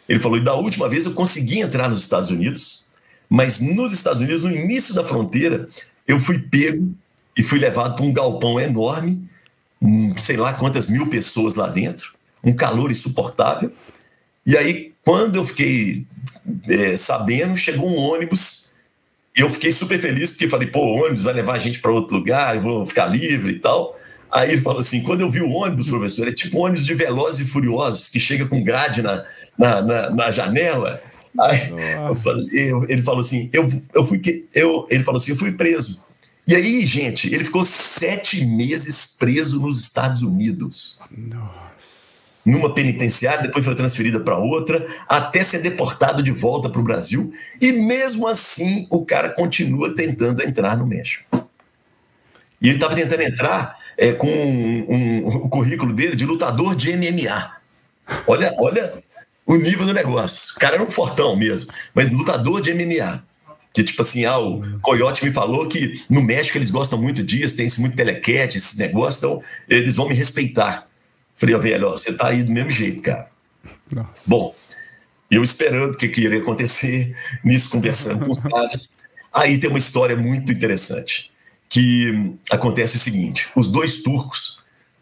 Ele falou: e da última vez eu consegui entrar nos Estados Unidos, mas nos Estados Unidos, no início da fronteira, eu fui pego e fui levado para um galpão enorme, um, sei lá quantas mil pessoas lá dentro, um calor insuportável. E aí, quando eu fiquei é, sabendo, chegou um ônibus eu fiquei super feliz porque falei, pô, o ônibus vai levar a gente para outro lugar, eu vou ficar livre e tal. Aí ele falou assim: quando eu vi o ônibus, professor, é tipo ônibus de Velozes e Furiosos, que chega com grade na, na, na, na janela. Aí falei, ele falou assim: eu, eu fui. Eu, ele falou assim: eu fui preso. E aí, gente, ele ficou sete meses preso nos Estados Unidos. Nossa numa penitenciária, depois foi transferida para outra, até ser deportado de volta para o Brasil. E mesmo assim, o cara continua tentando entrar no México. E ele estava tentando entrar é, com um, um, o currículo dele de lutador de MMA. Olha, olha o nível do negócio. O cara era um fortão mesmo, mas lutador de MMA. Que tipo assim, ah, o Coyote me falou que no México eles gostam muito disso, tem esse muito telequete, esses negócios, então eles vão me respeitar. Falei, ó, velho, ó, você tá aí do mesmo jeito, cara. Nossa. Bom, eu esperando o que, que iria acontecer, nisso conversando com os caras. Aí tem uma história muito interessante, que acontece o seguinte, os dois turcos,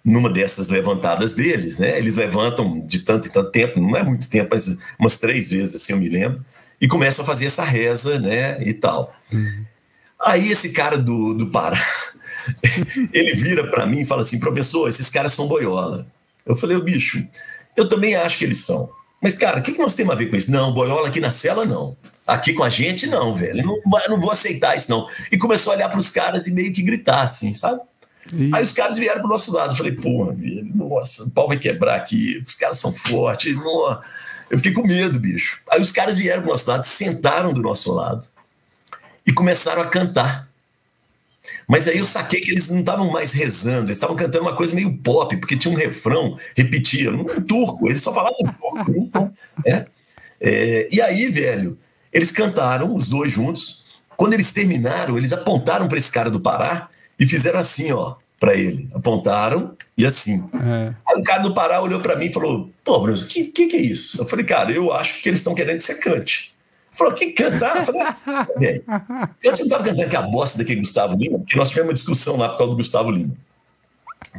numa dessas levantadas deles, né, eles levantam de tanto e tanto tempo, não é muito tempo, mas umas três vezes, assim, eu me lembro, e começam a fazer essa reza, né, e tal. Uhum. Aí esse cara do, do Pará, ele vira para mim e fala assim, professor, esses caras são boiola. Eu falei, o bicho, eu também acho que eles são. Mas, cara, o que, que nós temos a ver com isso? Não, boiola aqui na cela, não. Aqui com a gente, não, velho. Eu não, não vou aceitar isso, não. E começou a olhar para os caras e meio que gritar, assim, sabe? Isso. Aí os caras vieram pro nosso lado. Eu falei, pô, velho, nossa, o pau vai quebrar aqui. Os caras são fortes. Eu fiquei com medo, bicho. Aí os caras vieram pro nosso lado, sentaram do nosso lado e começaram a cantar. Mas aí eu saquei que eles não estavam mais rezando, eles estavam cantando uma coisa meio pop, porque tinha um refrão, repetia, não é turco, eles só falavam turco. é. É, e aí, velho, eles cantaram, os dois juntos. Quando eles terminaram, eles apontaram para esse cara do Pará e fizeram assim, ó, para ele. Apontaram e assim. É. Aí o cara do Pará olhou para mim e falou: Pô, Bruno, o que, que, que é isso? Eu falei, cara, eu acho que eles estão querendo que você cante. Falou, que cantar? Eu falei, velho, antes não estava cantando que a bosta daquele Gustavo Lima, porque nós tivemos uma discussão lá por causa do Gustavo Lima.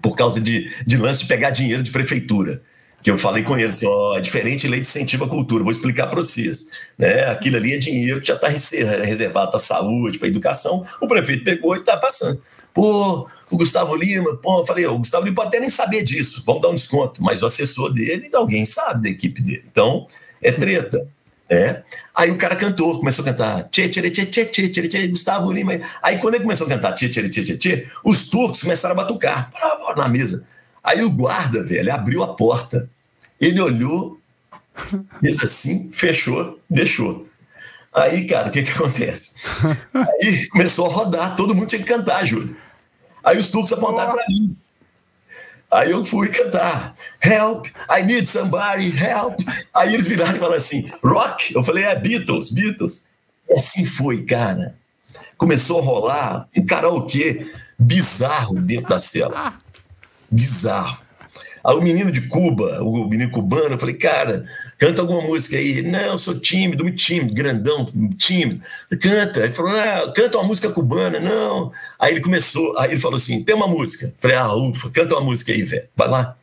Por causa de, de lance de pegar dinheiro de prefeitura. Que eu falei com ele assim: ó, é diferente lei de incentivo à cultura, vou explicar para vocês. Né? Aquilo ali é dinheiro que já está reservado para saúde, para educação. O prefeito pegou e está passando. Pô, o Gustavo Lima, pô, eu falei, o Gustavo Lima pode até nem saber disso, vamos dar um desconto, mas o assessor dele, alguém sabe da equipe dele. Então, é treta. É. Aí o cara cantou, começou a cantar tchê, tchê, tchê, tchê, tchê, tchê, tchê, Gustavo Lima. Aí quando ele começou a cantar tchê, tchê, tchê, tchê, tchê, os turcos começaram a batucar na mesa. Aí o guarda, velho, abriu a porta. Ele olhou, fez assim, fechou, deixou. Aí, cara, o que que acontece? Aí começou a rodar, todo mundo tinha que cantar, Júlio. Aí os turcos apontaram para mim. Aí eu fui cantar, help, I need somebody, help. Aí eles viraram e falaram assim, rock? Eu falei, é Beatles, Beatles. E assim foi, cara. Começou a rolar um karaokê bizarro dentro da cela. Bizarro. Aí o menino de Cuba, o menino cubano, eu falei, cara, canta alguma música aí. Não, eu sou tímido, muito tímido, grandão, tímido. Canta. Ele falou, não, canta uma música cubana. Não. Aí ele começou, aí ele falou assim, tem uma música. Falei, ah, ufa, canta uma música aí, velho. Vai lá.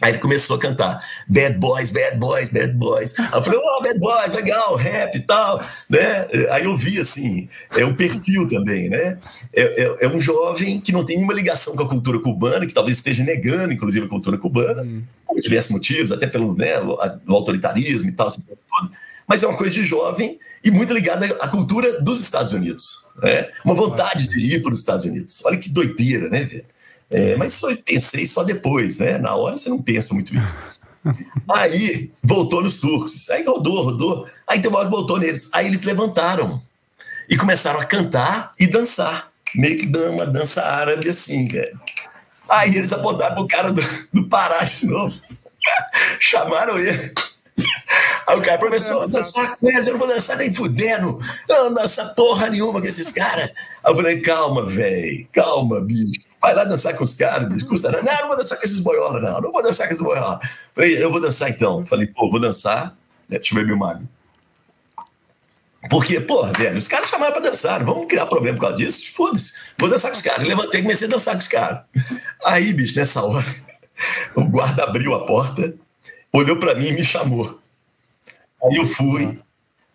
Aí ele começou a cantar Bad Boys, Bad Boys, Bad Boys. Aí eu falei, oh, Bad Boys, legal, rap e tal, né? Aí eu vi, assim, é um perfil também, né? É, é, é, um jovem que não tem nenhuma ligação com a cultura cubana, que talvez esteja negando, inclusive, a cultura cubana, hum. por diversos motivos, até pelo né, o autoritarismo e tal, assim, tudo. Mas é uma coisa de jovem e muito ligada à cultura dos Estados Unidos, né? Uma vontade de ir para os Estados Unidos. Olha que doideira, né, velho? É, mas eu pensei só depois, né? Na hora você não pensa muito isso. Aí voltou nos turcos. Aí rodou, rodou. Aí tem uma hora que voltou neles. Aí eles levantaram e começaram a cantar e dançar. Meio que uma dança árabe assim, cara. Aí eles apontaram pro cara do, do Pará de novo. Chamaram ele. Aí o cara, professor, vou dançar com eles, eu não vou dançar nem fudendo. Eu não dançar porra nenhuma com esses caras. Aí eu falei, calma, velho, calma, bicho. Vai lá dançar com os caras, bicho. Custa nada. Não, não vou dançar com esses boiola, não. Não vou dançar com esses boiola. Falei, eu vou dançar então. Falei, pô, vou dançar. É, deixa eu beber uma água. Porque, porra, velho, os caras chamaram pra dançar, não vamos criar problema por causa disso. Foda-se, vou dançar com os caras. Levantei e comecei a dançar com os caras. Aí, bicho, nessa hora, o guarda abriu a porta, olhou para mim e me chamou. Aí eu fui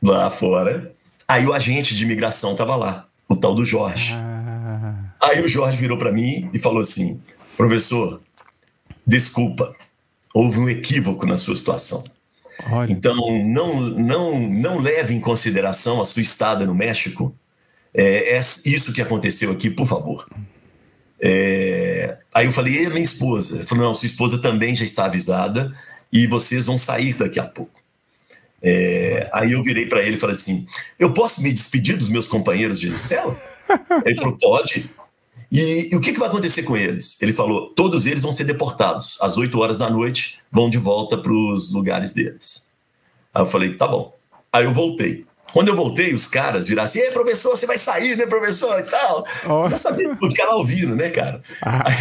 lá fora. Aí o agente de imigração tava lá, o tal do Jorge. Ah. Aí o Jorge virou para mim e falou assim: professor, desculpa, houve um equívoco na sua situação. Olha. Então, não, não, não leve em consideração a sua estada no México. É, é isso que aconteceu aqui, por favor. É, aí eu falei, e a minha esposa? Ele falou, não, sua esposa também já está avisada e vocês vão sair daqui a pouco. É, aí eu virei para ele e falei assim: Eu posso me despedir dos meus companheiros de cela? Ele falou: Pode. E, e, o que, que vai acontecer com eles? Ele falou: Todos eles vão ser deportados. Às 8 horas da noite, vão de volta para os lugares deles. Aí eu falei: Tá bom. Aí eu voltei. Quando eu voltei, os caras viraram assim: Ei, professor, você vai sair, né, professor? E tal. Oh. Já sabia, vou ficar lá ouvindo, né, cara? aí,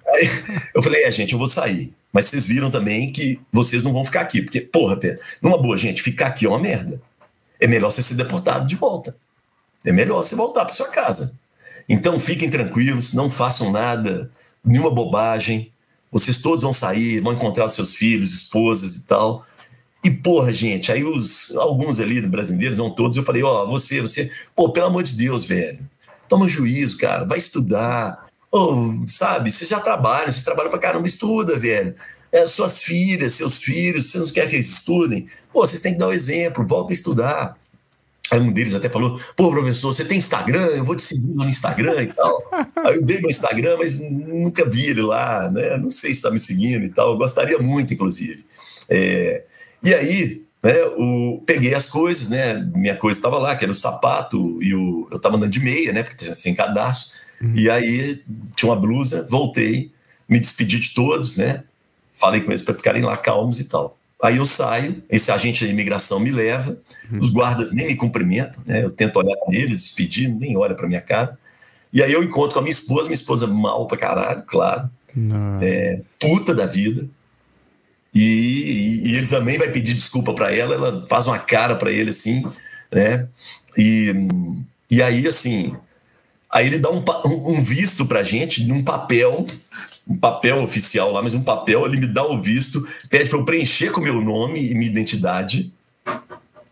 aí, eu falei: É, gente, eu vou sair. Mas vocês viram também que vocês não vão ficar aqui. Porque, porra, velho, numa boa, gente, ficar aqui é uma merda. É melhor você ser deportado de volta. É melhor você voltar para sua casa. Então fiquem tranquilos, não façam nada, nenhuma bobagem. Vocês todos vão sair, vão encontrar os seus filhos, esposas e tal. E porra, gente, aí os alguns ali brasileiros, não todos, eu falei, ó, oh, você, você, pô, pelo amor de Deus, velho, toma juízo, cara, vai estudar, Oh, sabe, vocês já trabalham, vocês trabalham pra caramba, estuda, velho. É, suas filhas, seus filhos, vocês não querem que eles estudem? Pô, vocês têm que dar o um exemplo, volta a estudar. Aí um deles até falou: pô, professor, você tem Instagram? Eu vou te seguir no Instagram e tal. Aí eu dei meu Instagram, mas nunca vi ele lá, né? Não sei se está me seguindo e tal. Eu gostaria muito, inclusive. É, e aí, né, o, peguei as coisas, né? Minha coisa estava lá, que era o sapato, e o, eu estava andando de meia, né? Porque tinha sem cadastro. Uhum. E aí tinha uma blusa, voltei, me despedi de todos, né? Falei com eles para ficarem lá calmos e tal. Aí eu saio, esse agente de imigração me leva, uhum. os guardas nem me cumprimentam, né? Eu tento olhar para eles, despedir, nem olha para minha cara. E aí eu encontro com a minha esposa, minha esposa mal pra caralho, claro. É, puta da vida. E, e, e, ele também vai pedir desculpa para ela, ela faz uma cara para ele assim, né? E, e aí, assim, Aí ele dá um, um visto pra gente num papel, um papel oficial lá, mas um papel, ele me dá o visto, pede para eu preencher com o meu nome e minha identidade.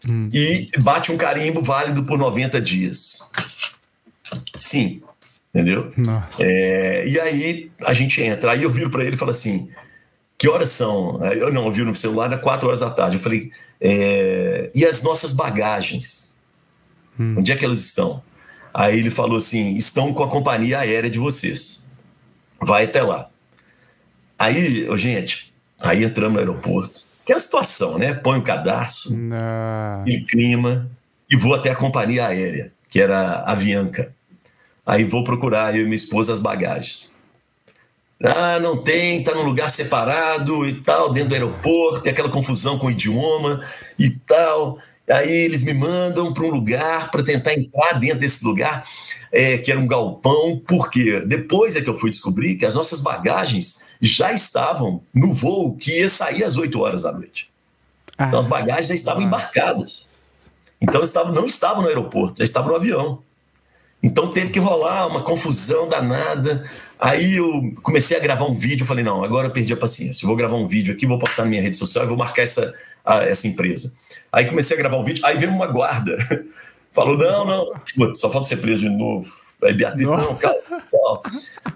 Hum. E bate um carimbo válido por 90 dias. Sim, entendeu? É, e aí a gente entra. Aí eu viro para ele e falo assim: que horas são? Eu não, eu vi no celular, era 4 horas da tarde. Eu falei: é, e as nossas bagagens? Hum. Onde é que elas estão? Aí ele falou assim: estão com a companhia aérea de vocês. Vai até lá. Aí, gente, aí entramos no aeroporto. Aquela situação, né? Põe o cadastro, e clima, e vou até a companhia aérea, que era a Avianca. Aí vou procurar, eu e minha esposa, as bagagens. Ah, não tem, tá num lugar separado e tal, dentro do aeroporto, tem aquela confusão com o idioma e tal. Aí eles me mandam para um lugar para tentar entrar dentro desse lugar, é, que era um galpão, porque depois é que eu fui descobrir que as nossas bagagens já estavam no voo que ia sair às 8 horas da noite. Ah. Então as bagagens já estavam ah. embarcadas. Então estavam, não estavam no aeroporto, já estavam no avião. Então teve que rolar uma confusão danada. Aí eu comecei a gravar um vídeo, falei, não, agora eu perdi a paciência. Eu vou gravar um vídeo aqui, vou postar na minha rede social e vou marcar essa, a, essa empresa. Aí comecei a gravar um vídeo, aí veio uma guarda. Falou, não, não, só falta ser preso de novo. Aí Beatriz, não, não calma.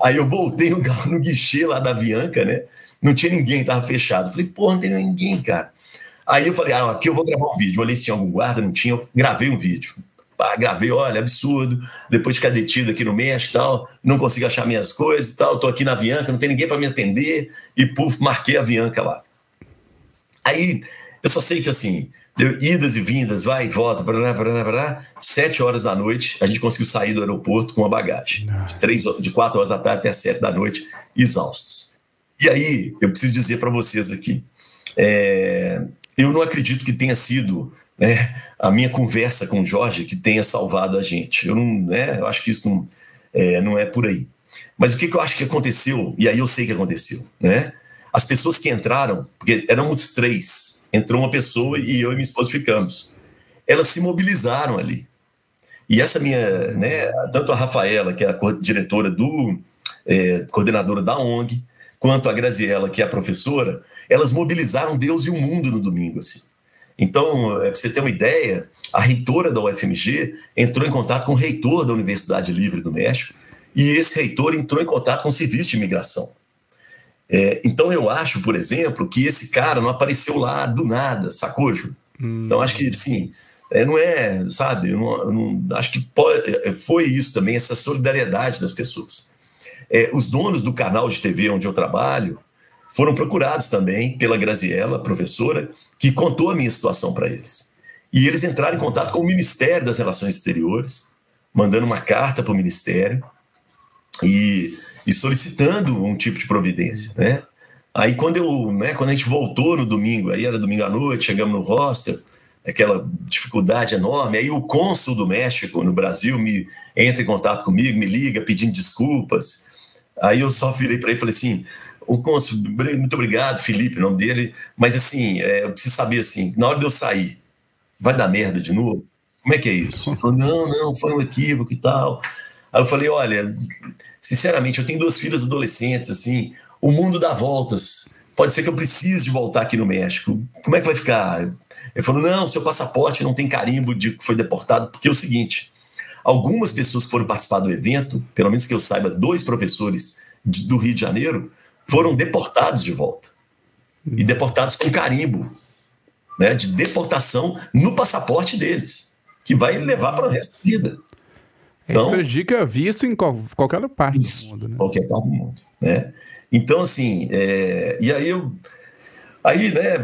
Aí eu voltei no, no guichê lá da Avianca, né? Não tinha ninguém, tava fechado. Falei, porra, não tem ninguém, cara. Aí eu falei, ah, aqui eu vou gravar um vídeo. Olhei se tinha algum guarda, não tinha, eu gravei um vídeo. Pá, gravei, olha, absurdo. Depois de ficar detido aqui no México e tal, não consigo achar minhas coisas e tal, tô aqui na Avianca, não tem ninguém para me atender. E, puf, marquei a Avianca lá. Aí, eu só sei que assim, idas e vindas, vai e volta, barará, barará, barará. sete horas da noite, a gente conseguiu sair do aeroporto com a bagagem. De, três, de quatro horas da tarde até sete da noite, exaustos. E aí, eu preciso dizer para vocês aqui, é, eu não acredito que tenha sido né, a minha conversa com o Jorge que tenha salvado a gente. Eu não, né, eu acho que isso não é, não é por aí. Mas o que, que eu acho que aconteceu, e aí eu sei que aconteceu, né? As pessoas que entraram, porque éramos três, entrou uma pessoa e eu e minha esposa ficamos. Elas se mobilizaram ali. E essa minha, né, tanto a Rafaela, que é a diretora do, é, coordenadora da ONG, quanto a Graziella, que é a professora, elas mobilizaram Deus e o mundo no domingo, assim. Então, é, para você ter uma ideia, a reitora da UFMG entrou em contato com o reitor da Universidade Livre do México e esse reitor entrou em contato com o serviço de imigração. É, então, eu acho, por exemplo, que esse cara não apareceu lá do nada, sacou, Ju? Hum. Então, acho que, sim, é, não é, sabe, eu não, eu não, acho que pode, é, foi isso também, essa solidariedade das pessoas. É, os donos do canal de TV onde eu trabalho, foram procurados também pela Graziella, professora, que contou a minha situação para eles. E eles entraram em contato com o Ministério das Relações Exteriores, mandando uma carta para o Ministério e, e, solicitando um tipo de providência, né? Aí quando eu, né, quando a gente voltou no domingo, aí era domingo à noite, chegamos no hostel, aquela dificuldade enorme, aí o cônsul do México no Brasil me entra em contato comigo, me liga pedindo desculpas. Aí eu só virei para ele e falei assim: o cônsul, muito obrigado, Felipe, o nome dele, mas assim, é, eu preciso saber assim, na hora de eu sair, vai dar merda de novo? Como é que é isso? Ele falou, não, não, foi um equívoco e tal. Aí eu falei, olha, sinceramente, eu tenho duas filhas adolescentes, assim, o mundo dá voltas, pode ser que eu precise de voltar aqui no México, como é que vai ficar? Ele falou, não, seu passaporte não tem carimbo de que foi deportado, porque é o seguinte, algumas pessoas que foram participar do evento, pelo menos que eu saiba, dois professores de, do Rio de Janeiro, foram deportados de volta. E deportados com carimbo né, de deportação no passaporte deles, que vai levar para o resto da vida. Então, prejudica visto em qual, qualquer parte isso, do mundo. Né? Qualquer parte do mundo. Né? Então, assim, é, e aí eu. Aí, né,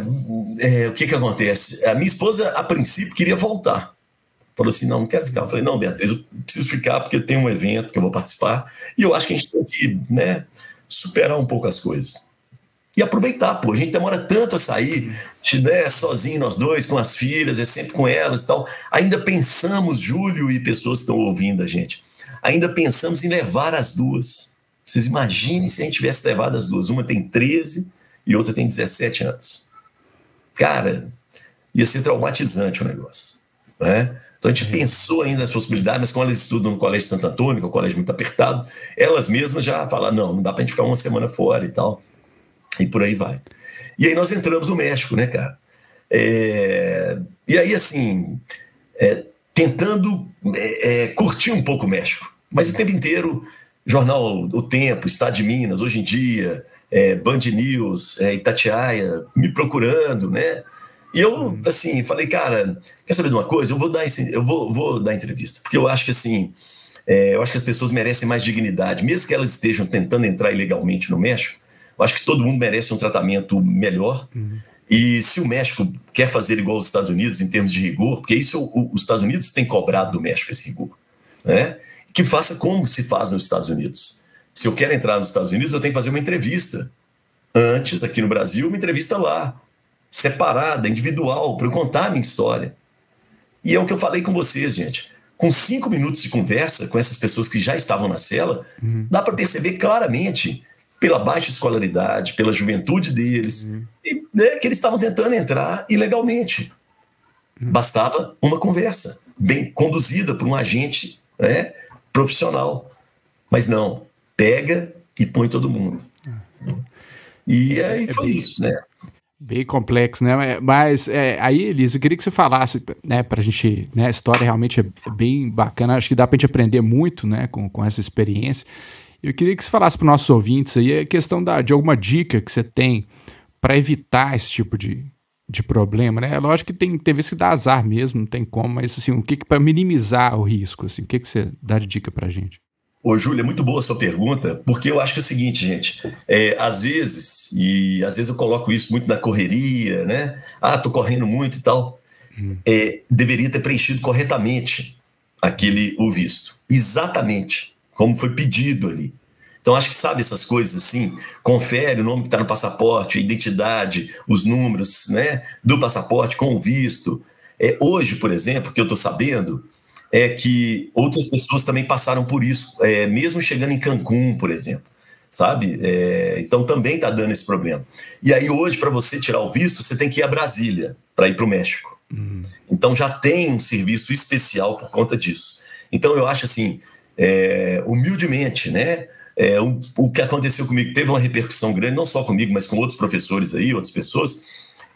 é, o que que acontece? A minha esposa, a princípio, queria voltar. Falou assim: não, não quero ficar. Eu falei: não, Beatriz, eu preciso ficar porque tem um evento que eu vou participar. E eu acho que a gente tem que, né, superar um pouco as coisas. E aproveitar, pô. A gente demora tanto a sair, né, sozinho nós dois, com as filhas, é sempre com elas e tal. Ainda pensamos, Júlio e pessoas que estão ouvindo a gente, ainda pensamos em levar as duas. Vocês imaginem se a gente tivesse levado as duas. Uma tem 13 e outra tem 17 anos. Cara, ia ser traumatizante o negócio. Né? Então a gente uhum. pensou ainda nas possibilidades, mas como elas estudam no Colégio Santo Antônio, que é um colégio muito apertado, elas mesmas já falaram: não, não dá para a gente ficar uma semana fora e tal. E por aí vai. E aí nós entramos no México, né, cara? É... E aí, assim, é... tentando é, é curtir um pouco o México, mas o tempo inteiro, jornal O Tempo, Estado de Minas, hoje em dia, é, Band News, é, Itatiaia, me procurando, né? E eu, uhum. assim, falei, cara, quer saber de uma coisa? Eu vou dar, esse, eu vou, vou dar entrevista. Porque eu acho que, assim, eu acho que as pessoas merecem mais dignidade. Mesmo que elas estejam tentando entrar ilegalmente no México, eu acho que todo mundo merece um tratamento melhor. Uhum. E se o México quer fazer igual os Estados Unidos em termos de rigor, porque isso o, os Estados Unidos têm cobrado do México esse rigor, né? Que faça como se faz nos Estados Unidos. Se eu quero entrar nos Estados Unidos, eu tenho que fazer uma entrevista. Antes, aqui no Brasil, uma entrevista lá separada, individual, para eu contar a minha história. E é o que eu falei com vocês, gente. Com cinco minutos de conversa com essas pessoas que já estavam na cela, uhum. dá para perceber claramente pela baixa escolaridade, pela juventude deles, uhum. e, né, que eles estavam tentando entrar ilegalmente. Uhum. Bastava uma conversa, bem conduzida por um agente né, profissional. Mas não, pega e põe todo mundo. Uhum. E aí foi isso, né? Bem complexo, né? Mas é, aí, Elisa, eu queria que você falasse, né, pra gente, né, a história realmente é bem bacana, acho que dá pra gente aprender muito, né, com, com essa experiência. Eu queria que você falasse para os nossos ouvintes aí a questão da, de alguma dica que você tem para evitar esse tipo de, de problema, né? É lógico que tem, tem vezes que dá azar mesmo, não tem como, mas assim, o que, que para minimizar o risco, assim, o que, que você dá de dica para gente? Ô, Júlia, é muito boa a sua pergunta, porque eu acho que é o seguinte, gente, é, às vezes, e às vezes eu coloco isso muito na correria, né? Ah, tô correndo muito e tal. Hum. É, deveria ter preenchido corretamente aquele o visto. Exatamente como foi pedido ali. Então, acho que sabe essas coisas assim, confere o nome que está no passaporte, a identidade, os números né, do passaporte com o visto. É, hoje, por exemplo, que eu estou sabendo, é que outras pessoas também passaram por isso, é, mesmo chegando em Cancún, por exemplo, sabe? É, então também está dando esse problema. E aí hoje, para você tirar o visto, você tem que ir a Brasília para ir para o México. Uhum. Então já tem um serviço especial por conta disso. Então eu acho assim, é, humildemente, né? É, o, o, que aconteceu comigo teve uma repercussão grande, não só comigo, mas com outros professores aí, outras pessoas.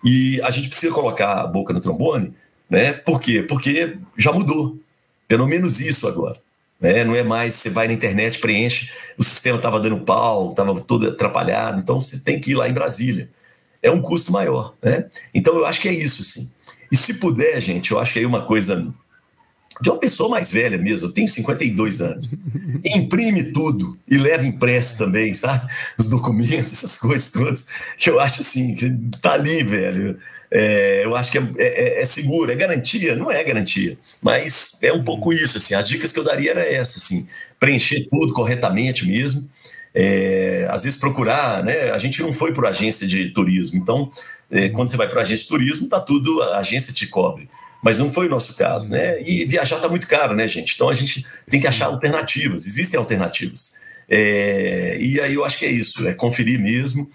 E a gente precisa colocar a boca no trombone, né? Por quê? Porque já mudou. Pelo menos isso agora. Né? Não é mais você vai na internet, preenche, o sistema estava dando pau, estava todo atrapalhado, então você tem que ir lá em Brasília. É um custo maior. Né? Então eu acho que é isso, sim. E se puder, gente, eu acho que aí uma coisa de uma pessoa mais velha mesmo, eu tenho 52 anos. Imprime tudo e leva impresso também, sabe? Os documentos, essas coisas todas, que eu acho assim, que tá ali, velho. É, eu acho que é, é, é, seguro, é garantia, não é garantia, mas é um pouco isso, assim, as dicas que eu daria era essa, assim, preencher tudo corretamente mesmo, é, às vezes procurar, né, a gente não foi por agência de turismo, então, é, quando você vai para agência de turismo, tá tudo, a agência te cobre, mas não foi o nosso caso, né, e viajar tá muito caro, né, gente, então a gente tem que achar alternativas, existem alternativas, é, e aí eu acho que é isso, é conferir mesmo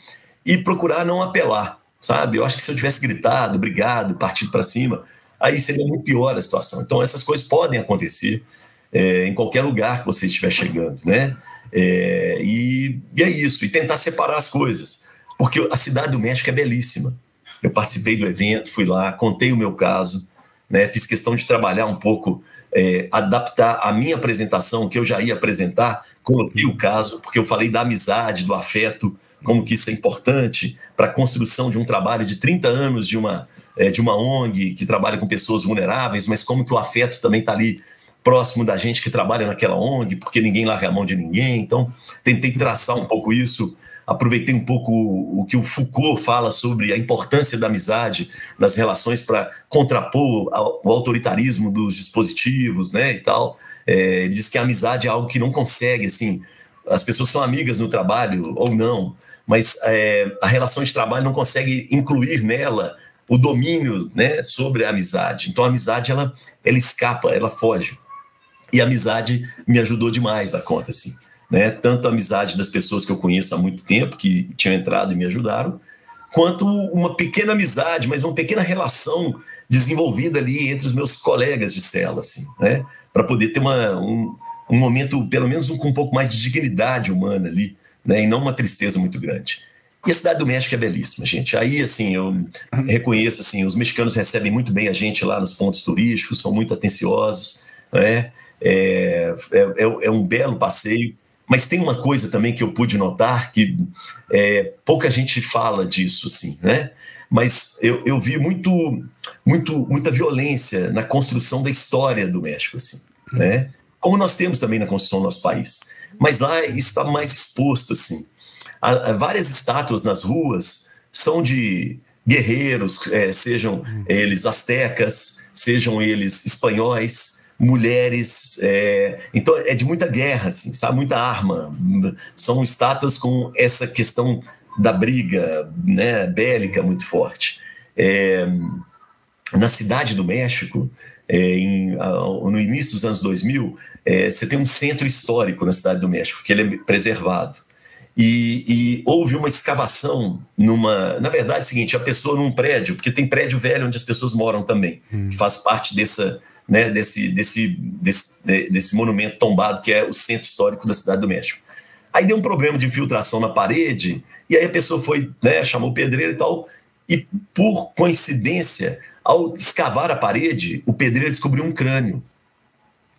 e procurar não apelar, sabe? Eu acho que se eu tivesse gritado, brigado, partido para cima, aí seria muito pior a situação. Então, essas coisas podem acontecer é, em qualquer lugar que você estiver chegando, né? É, e, e, é isso, e tentar separar as coisas, porque a cidade do México é belíssima. Eu participei do evento, fui lá, contei o meu caso, né? Fiz questão de trabalhar um pouco, é, adaptar a minha apresentação, que eu já ia apresentar, coloquei o caso, porque eu falei da amizade, do afeto, como que isso é importante para a construção de um trabalho de 30 anos de uma, é, de uma ONG que trabalha com pessoas vulneráveis, mas como que o afeto também está ali próximo da gente que trabalha naquela ONG, porque ninguém larga a mão de ninguém. Então, tentei traçar um pouco isso, aproveitei um pouco o que o Foucault fala sobre a importância da amizade nas relações para contrapor o autoritarismo dos dispositivos, né, e tal. É, ele diz que a amizade é algo que não consegue, assim, as pessoas são amigas no trabalho ou não, mas é, a relação de trabalho não consegue incluir nela o domínio né, sobre a amizade. Então a amizade ela, ela escapa, ela foge. E a amizade me ajudou demais da conta, assim. Né? Tanto a amizade das pessoas que eu conheço há muito tempo, que tinham entrado e me ajudaram, quanto uma pequena amizade, mas uma pequena relação desenvolvida ali entre os meus colegas de cela, assim, né? Para poder ter uma, um, um momento, pelo menos um, com um pouco mais de dignidade humana ali, né? E não uma tristeza muito grande. E a cidade do México é belíssima, gente. Aí, assim, eu reconheço, assim, os mexicanos recebem muito bem a gente lá nos pontos turísticos, são muito atenciosos, né? É, é, é, é um belo passeio. Mas tem uma coisa também que eu pude notar que é, pouca gente fala disso, assim, né? Mas eu, eu vi muito, muito, muita violência na construção da história do México, assim, né? Como nós temos também na construção do nosso país mas lá isso está mais exposto, assim. Há, há várias estátuas nas ruas são de guerreiros, é, sejam eles astecas, sejam eles espanhóis, mulheres, é, então é de muita guerra, assim, sabe? Muita arma. São estátuas com essa questão da briga, né, bélica muito forte. É, na cidade do México, é, em, no início dos anos 2000, é, você tem um centro histórico na cidade do México, que ele é preservado. e, e, houve uma escavação numa. Na verdade, é o seguinte: a pessoa num prédio, porque tem prédio velho onde as pessoas moram também, hum. que faz parte dessa, né, desse, desse, desse, desse monumento tombado que é o centro histórico da cidade do México. Aí deu um problema de infiltração na parede, e aí a pessoa foi, né, chamou o pedreiro e tal, e por coincidência, ao escavar a parede, o pedreiro descobriu um crânio.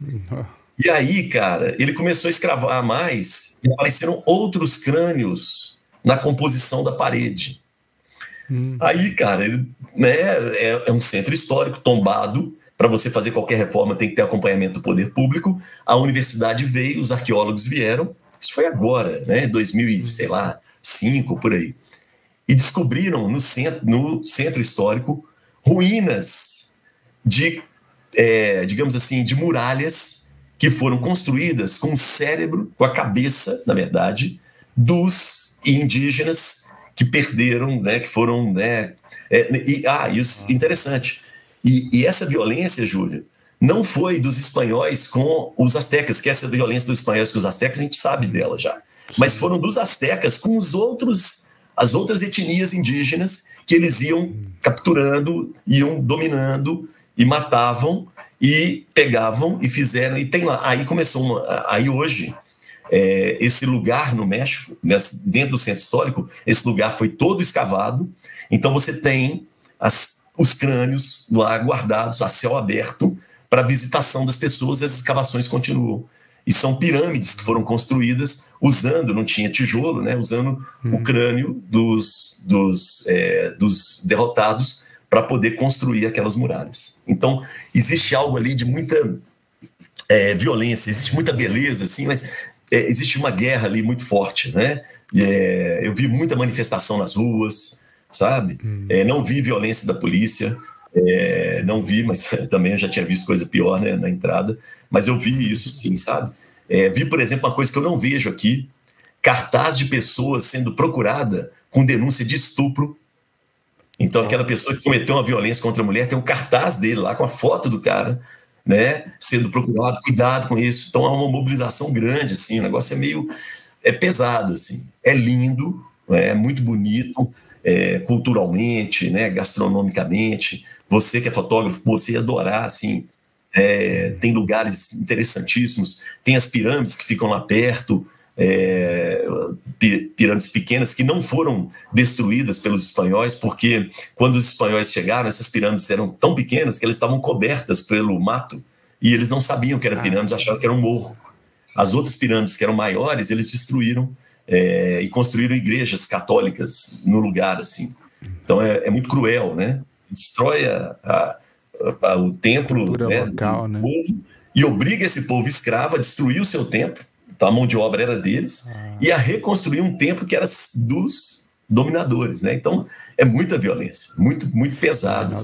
Uhum. E aí, cara, ele começou a escravar mais e apareceram outros crânios na composição da parede. Hum. Aí, cara, ele, né, é, é, um centro histórico tombado. Para você fazer qualquer reforma tem que ter acompanhamento do poder público. A universidade veio, os arqueólogos vieram. Isso foi agora, né, 2000 sei lá, cinco por aí. E descobriram no centro, no centro histórico ruínas de, é, digamos assim, de muralhas que foram construídas com o cérebro, com a cabeça, na verdade, dos indígenas que perderam, né, que foram, né, é, e, ah, isso interessante. E, e essa violência, Júlia, não foi dos espanhóis com os astecas, que essa violência dos espanhóis com os astecas a gente sabe dela já, mas foram dos astecas com os outros, as outras etnias indígenas que eles iam capturando, iam dominando e matavam e pegavam e fizeram, e tem lá. Aí começou uma. Aí hoje, é, esse lugar no México, dentro do centro histórico, esse lugar foi todo escavado. Então você tem as, os crânios lá guardados a céu aberto para visitação das pessoas, e as escavações continuam. E são pirâmides que foram construídas usando, não tinha tijolo, né, usando hum. o crânio dos, dos, é, dos derrotados para poder construir aquelas muralhas. Então, existe algo ali de muita é, violência, existe muita beleza, assim, mas é, existe uma guerra ali muito forte, né? É, eu vi muita manifestação nas ruas, sabe? Hum. É, não vi violência da polícia, é, não vi, mas também eu já tinha visto coisa pior né, na entrada, mas eu vi isso sim, sabe? É, vi, por exemplo, uma coisa que eu não vejo aqui: cartaz de pessoas sendo procurada com denúncia de estupro então, aquela pessoa que cometeu uma violência contra a mulher tem um cartaz dele lá com a foto do cara, né, sendo procurado, cuidado com isso. Então, há uma mobilização grande, assim, o negócio é meio é pesado, assim. É lindo, é muito bonito, é, culturalmente, né, gastronomicamente. Você que é fotógrafo, você ia adorar, assim. É, tem lugares interessantíssimos, tem as pirâmides que ficam lá perto, é, pirâmides pequenas que não foram destruídas pelos espanhóis, porque quando os espanhóis chegaram, essas pirâmides eram tão pequenas que elas estavam cobertas pelo mato e eles não sabiam que era ah. pirâmides, achavam que era um morro. As outras pirâmides que eram maiores, eles destruíram é, e construíram igrejas católicas no lugar, assim. Então é, é muito cruel, né? Destrói a, a, a, o templo né, local, do né? povo e obriga esse povo escravo a destruir o seu templo então a mão de obra era deles, ah. e a reconstruir um templo que era dos dominadores, né? Então é muita violência, muito, muito pesado.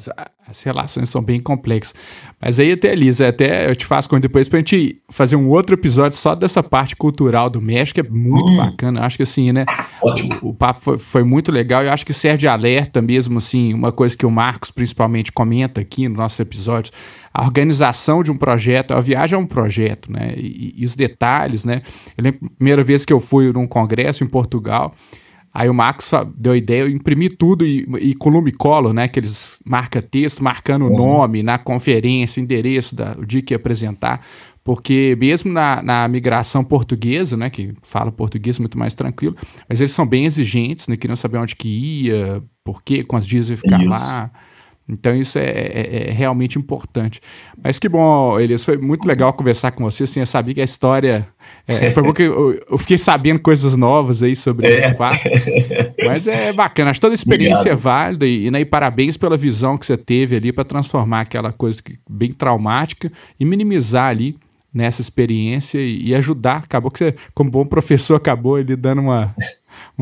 As relações são bem complexas. Mas aí até, Elisa, até eu te faço com depois pra gente fazer um outro episódio só dessa parte cultural do México, é muito hum. bacana. Acho que assim, né? Ótimo. O, o papo foi, foi, muito legal. Eu acho que serve de alerta mesmo, assim, uma coisa que o Marcos principalmente comenta aqui nos nossos episódios a organização de um projeto, a viagem é um projeto, né? E, e os detalhes, né? Eu lembro a primeira vez que eu fui num congresso em Portugal, aí o Max deu a ideia, eu imprimi tudo e, e column colo, né? Aqueles marca-texto, marcando o uhum. nome na conferência, endereço, da, o dia que ia apresentar porque mesmo na, na migração portuguesa, né, que fala português muito mais tranquilo, mas eles são bem exigentes, né, queriam saber onde que ia, por quê, quantos dias ia ficar Isso. lá, então isso é, é, é, realmente importante. Mas que bom, Elias, foi muito legal conversar com você. Assim, eu sabia que a história. É, foi bom que eu, eu, fiquei sabendo coisas novas aí sobre é. esse fato. Mas é bacana, acho que toda experiência Obrigado. é válida e, né, e parabéns pela visão que você teve ali para transformar aquela coisa que, bem traumática e minimizar ali nessa experiência e, e, ajudar. Acabou que você, como bom professor, acabou ele dando uma,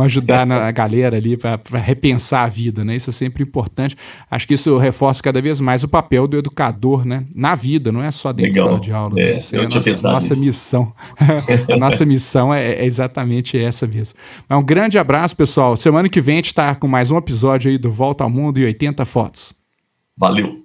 ajudar na galera ali para repensar a vida, né? Isso é sempre importante. Acho que isso reforça cada vez mais o papel do educador, né? Na vida, não é só dentro Legal. da sala de aula. Né? É, né? é a nossa, nossa missão. a nossa missão é, é, exatamente essa mesmo. Mas um grande abraço, pessoal. Semana que vem a gente está com mais um episódio aí do Volta ao Mundo e 80 Fotos. Valeu!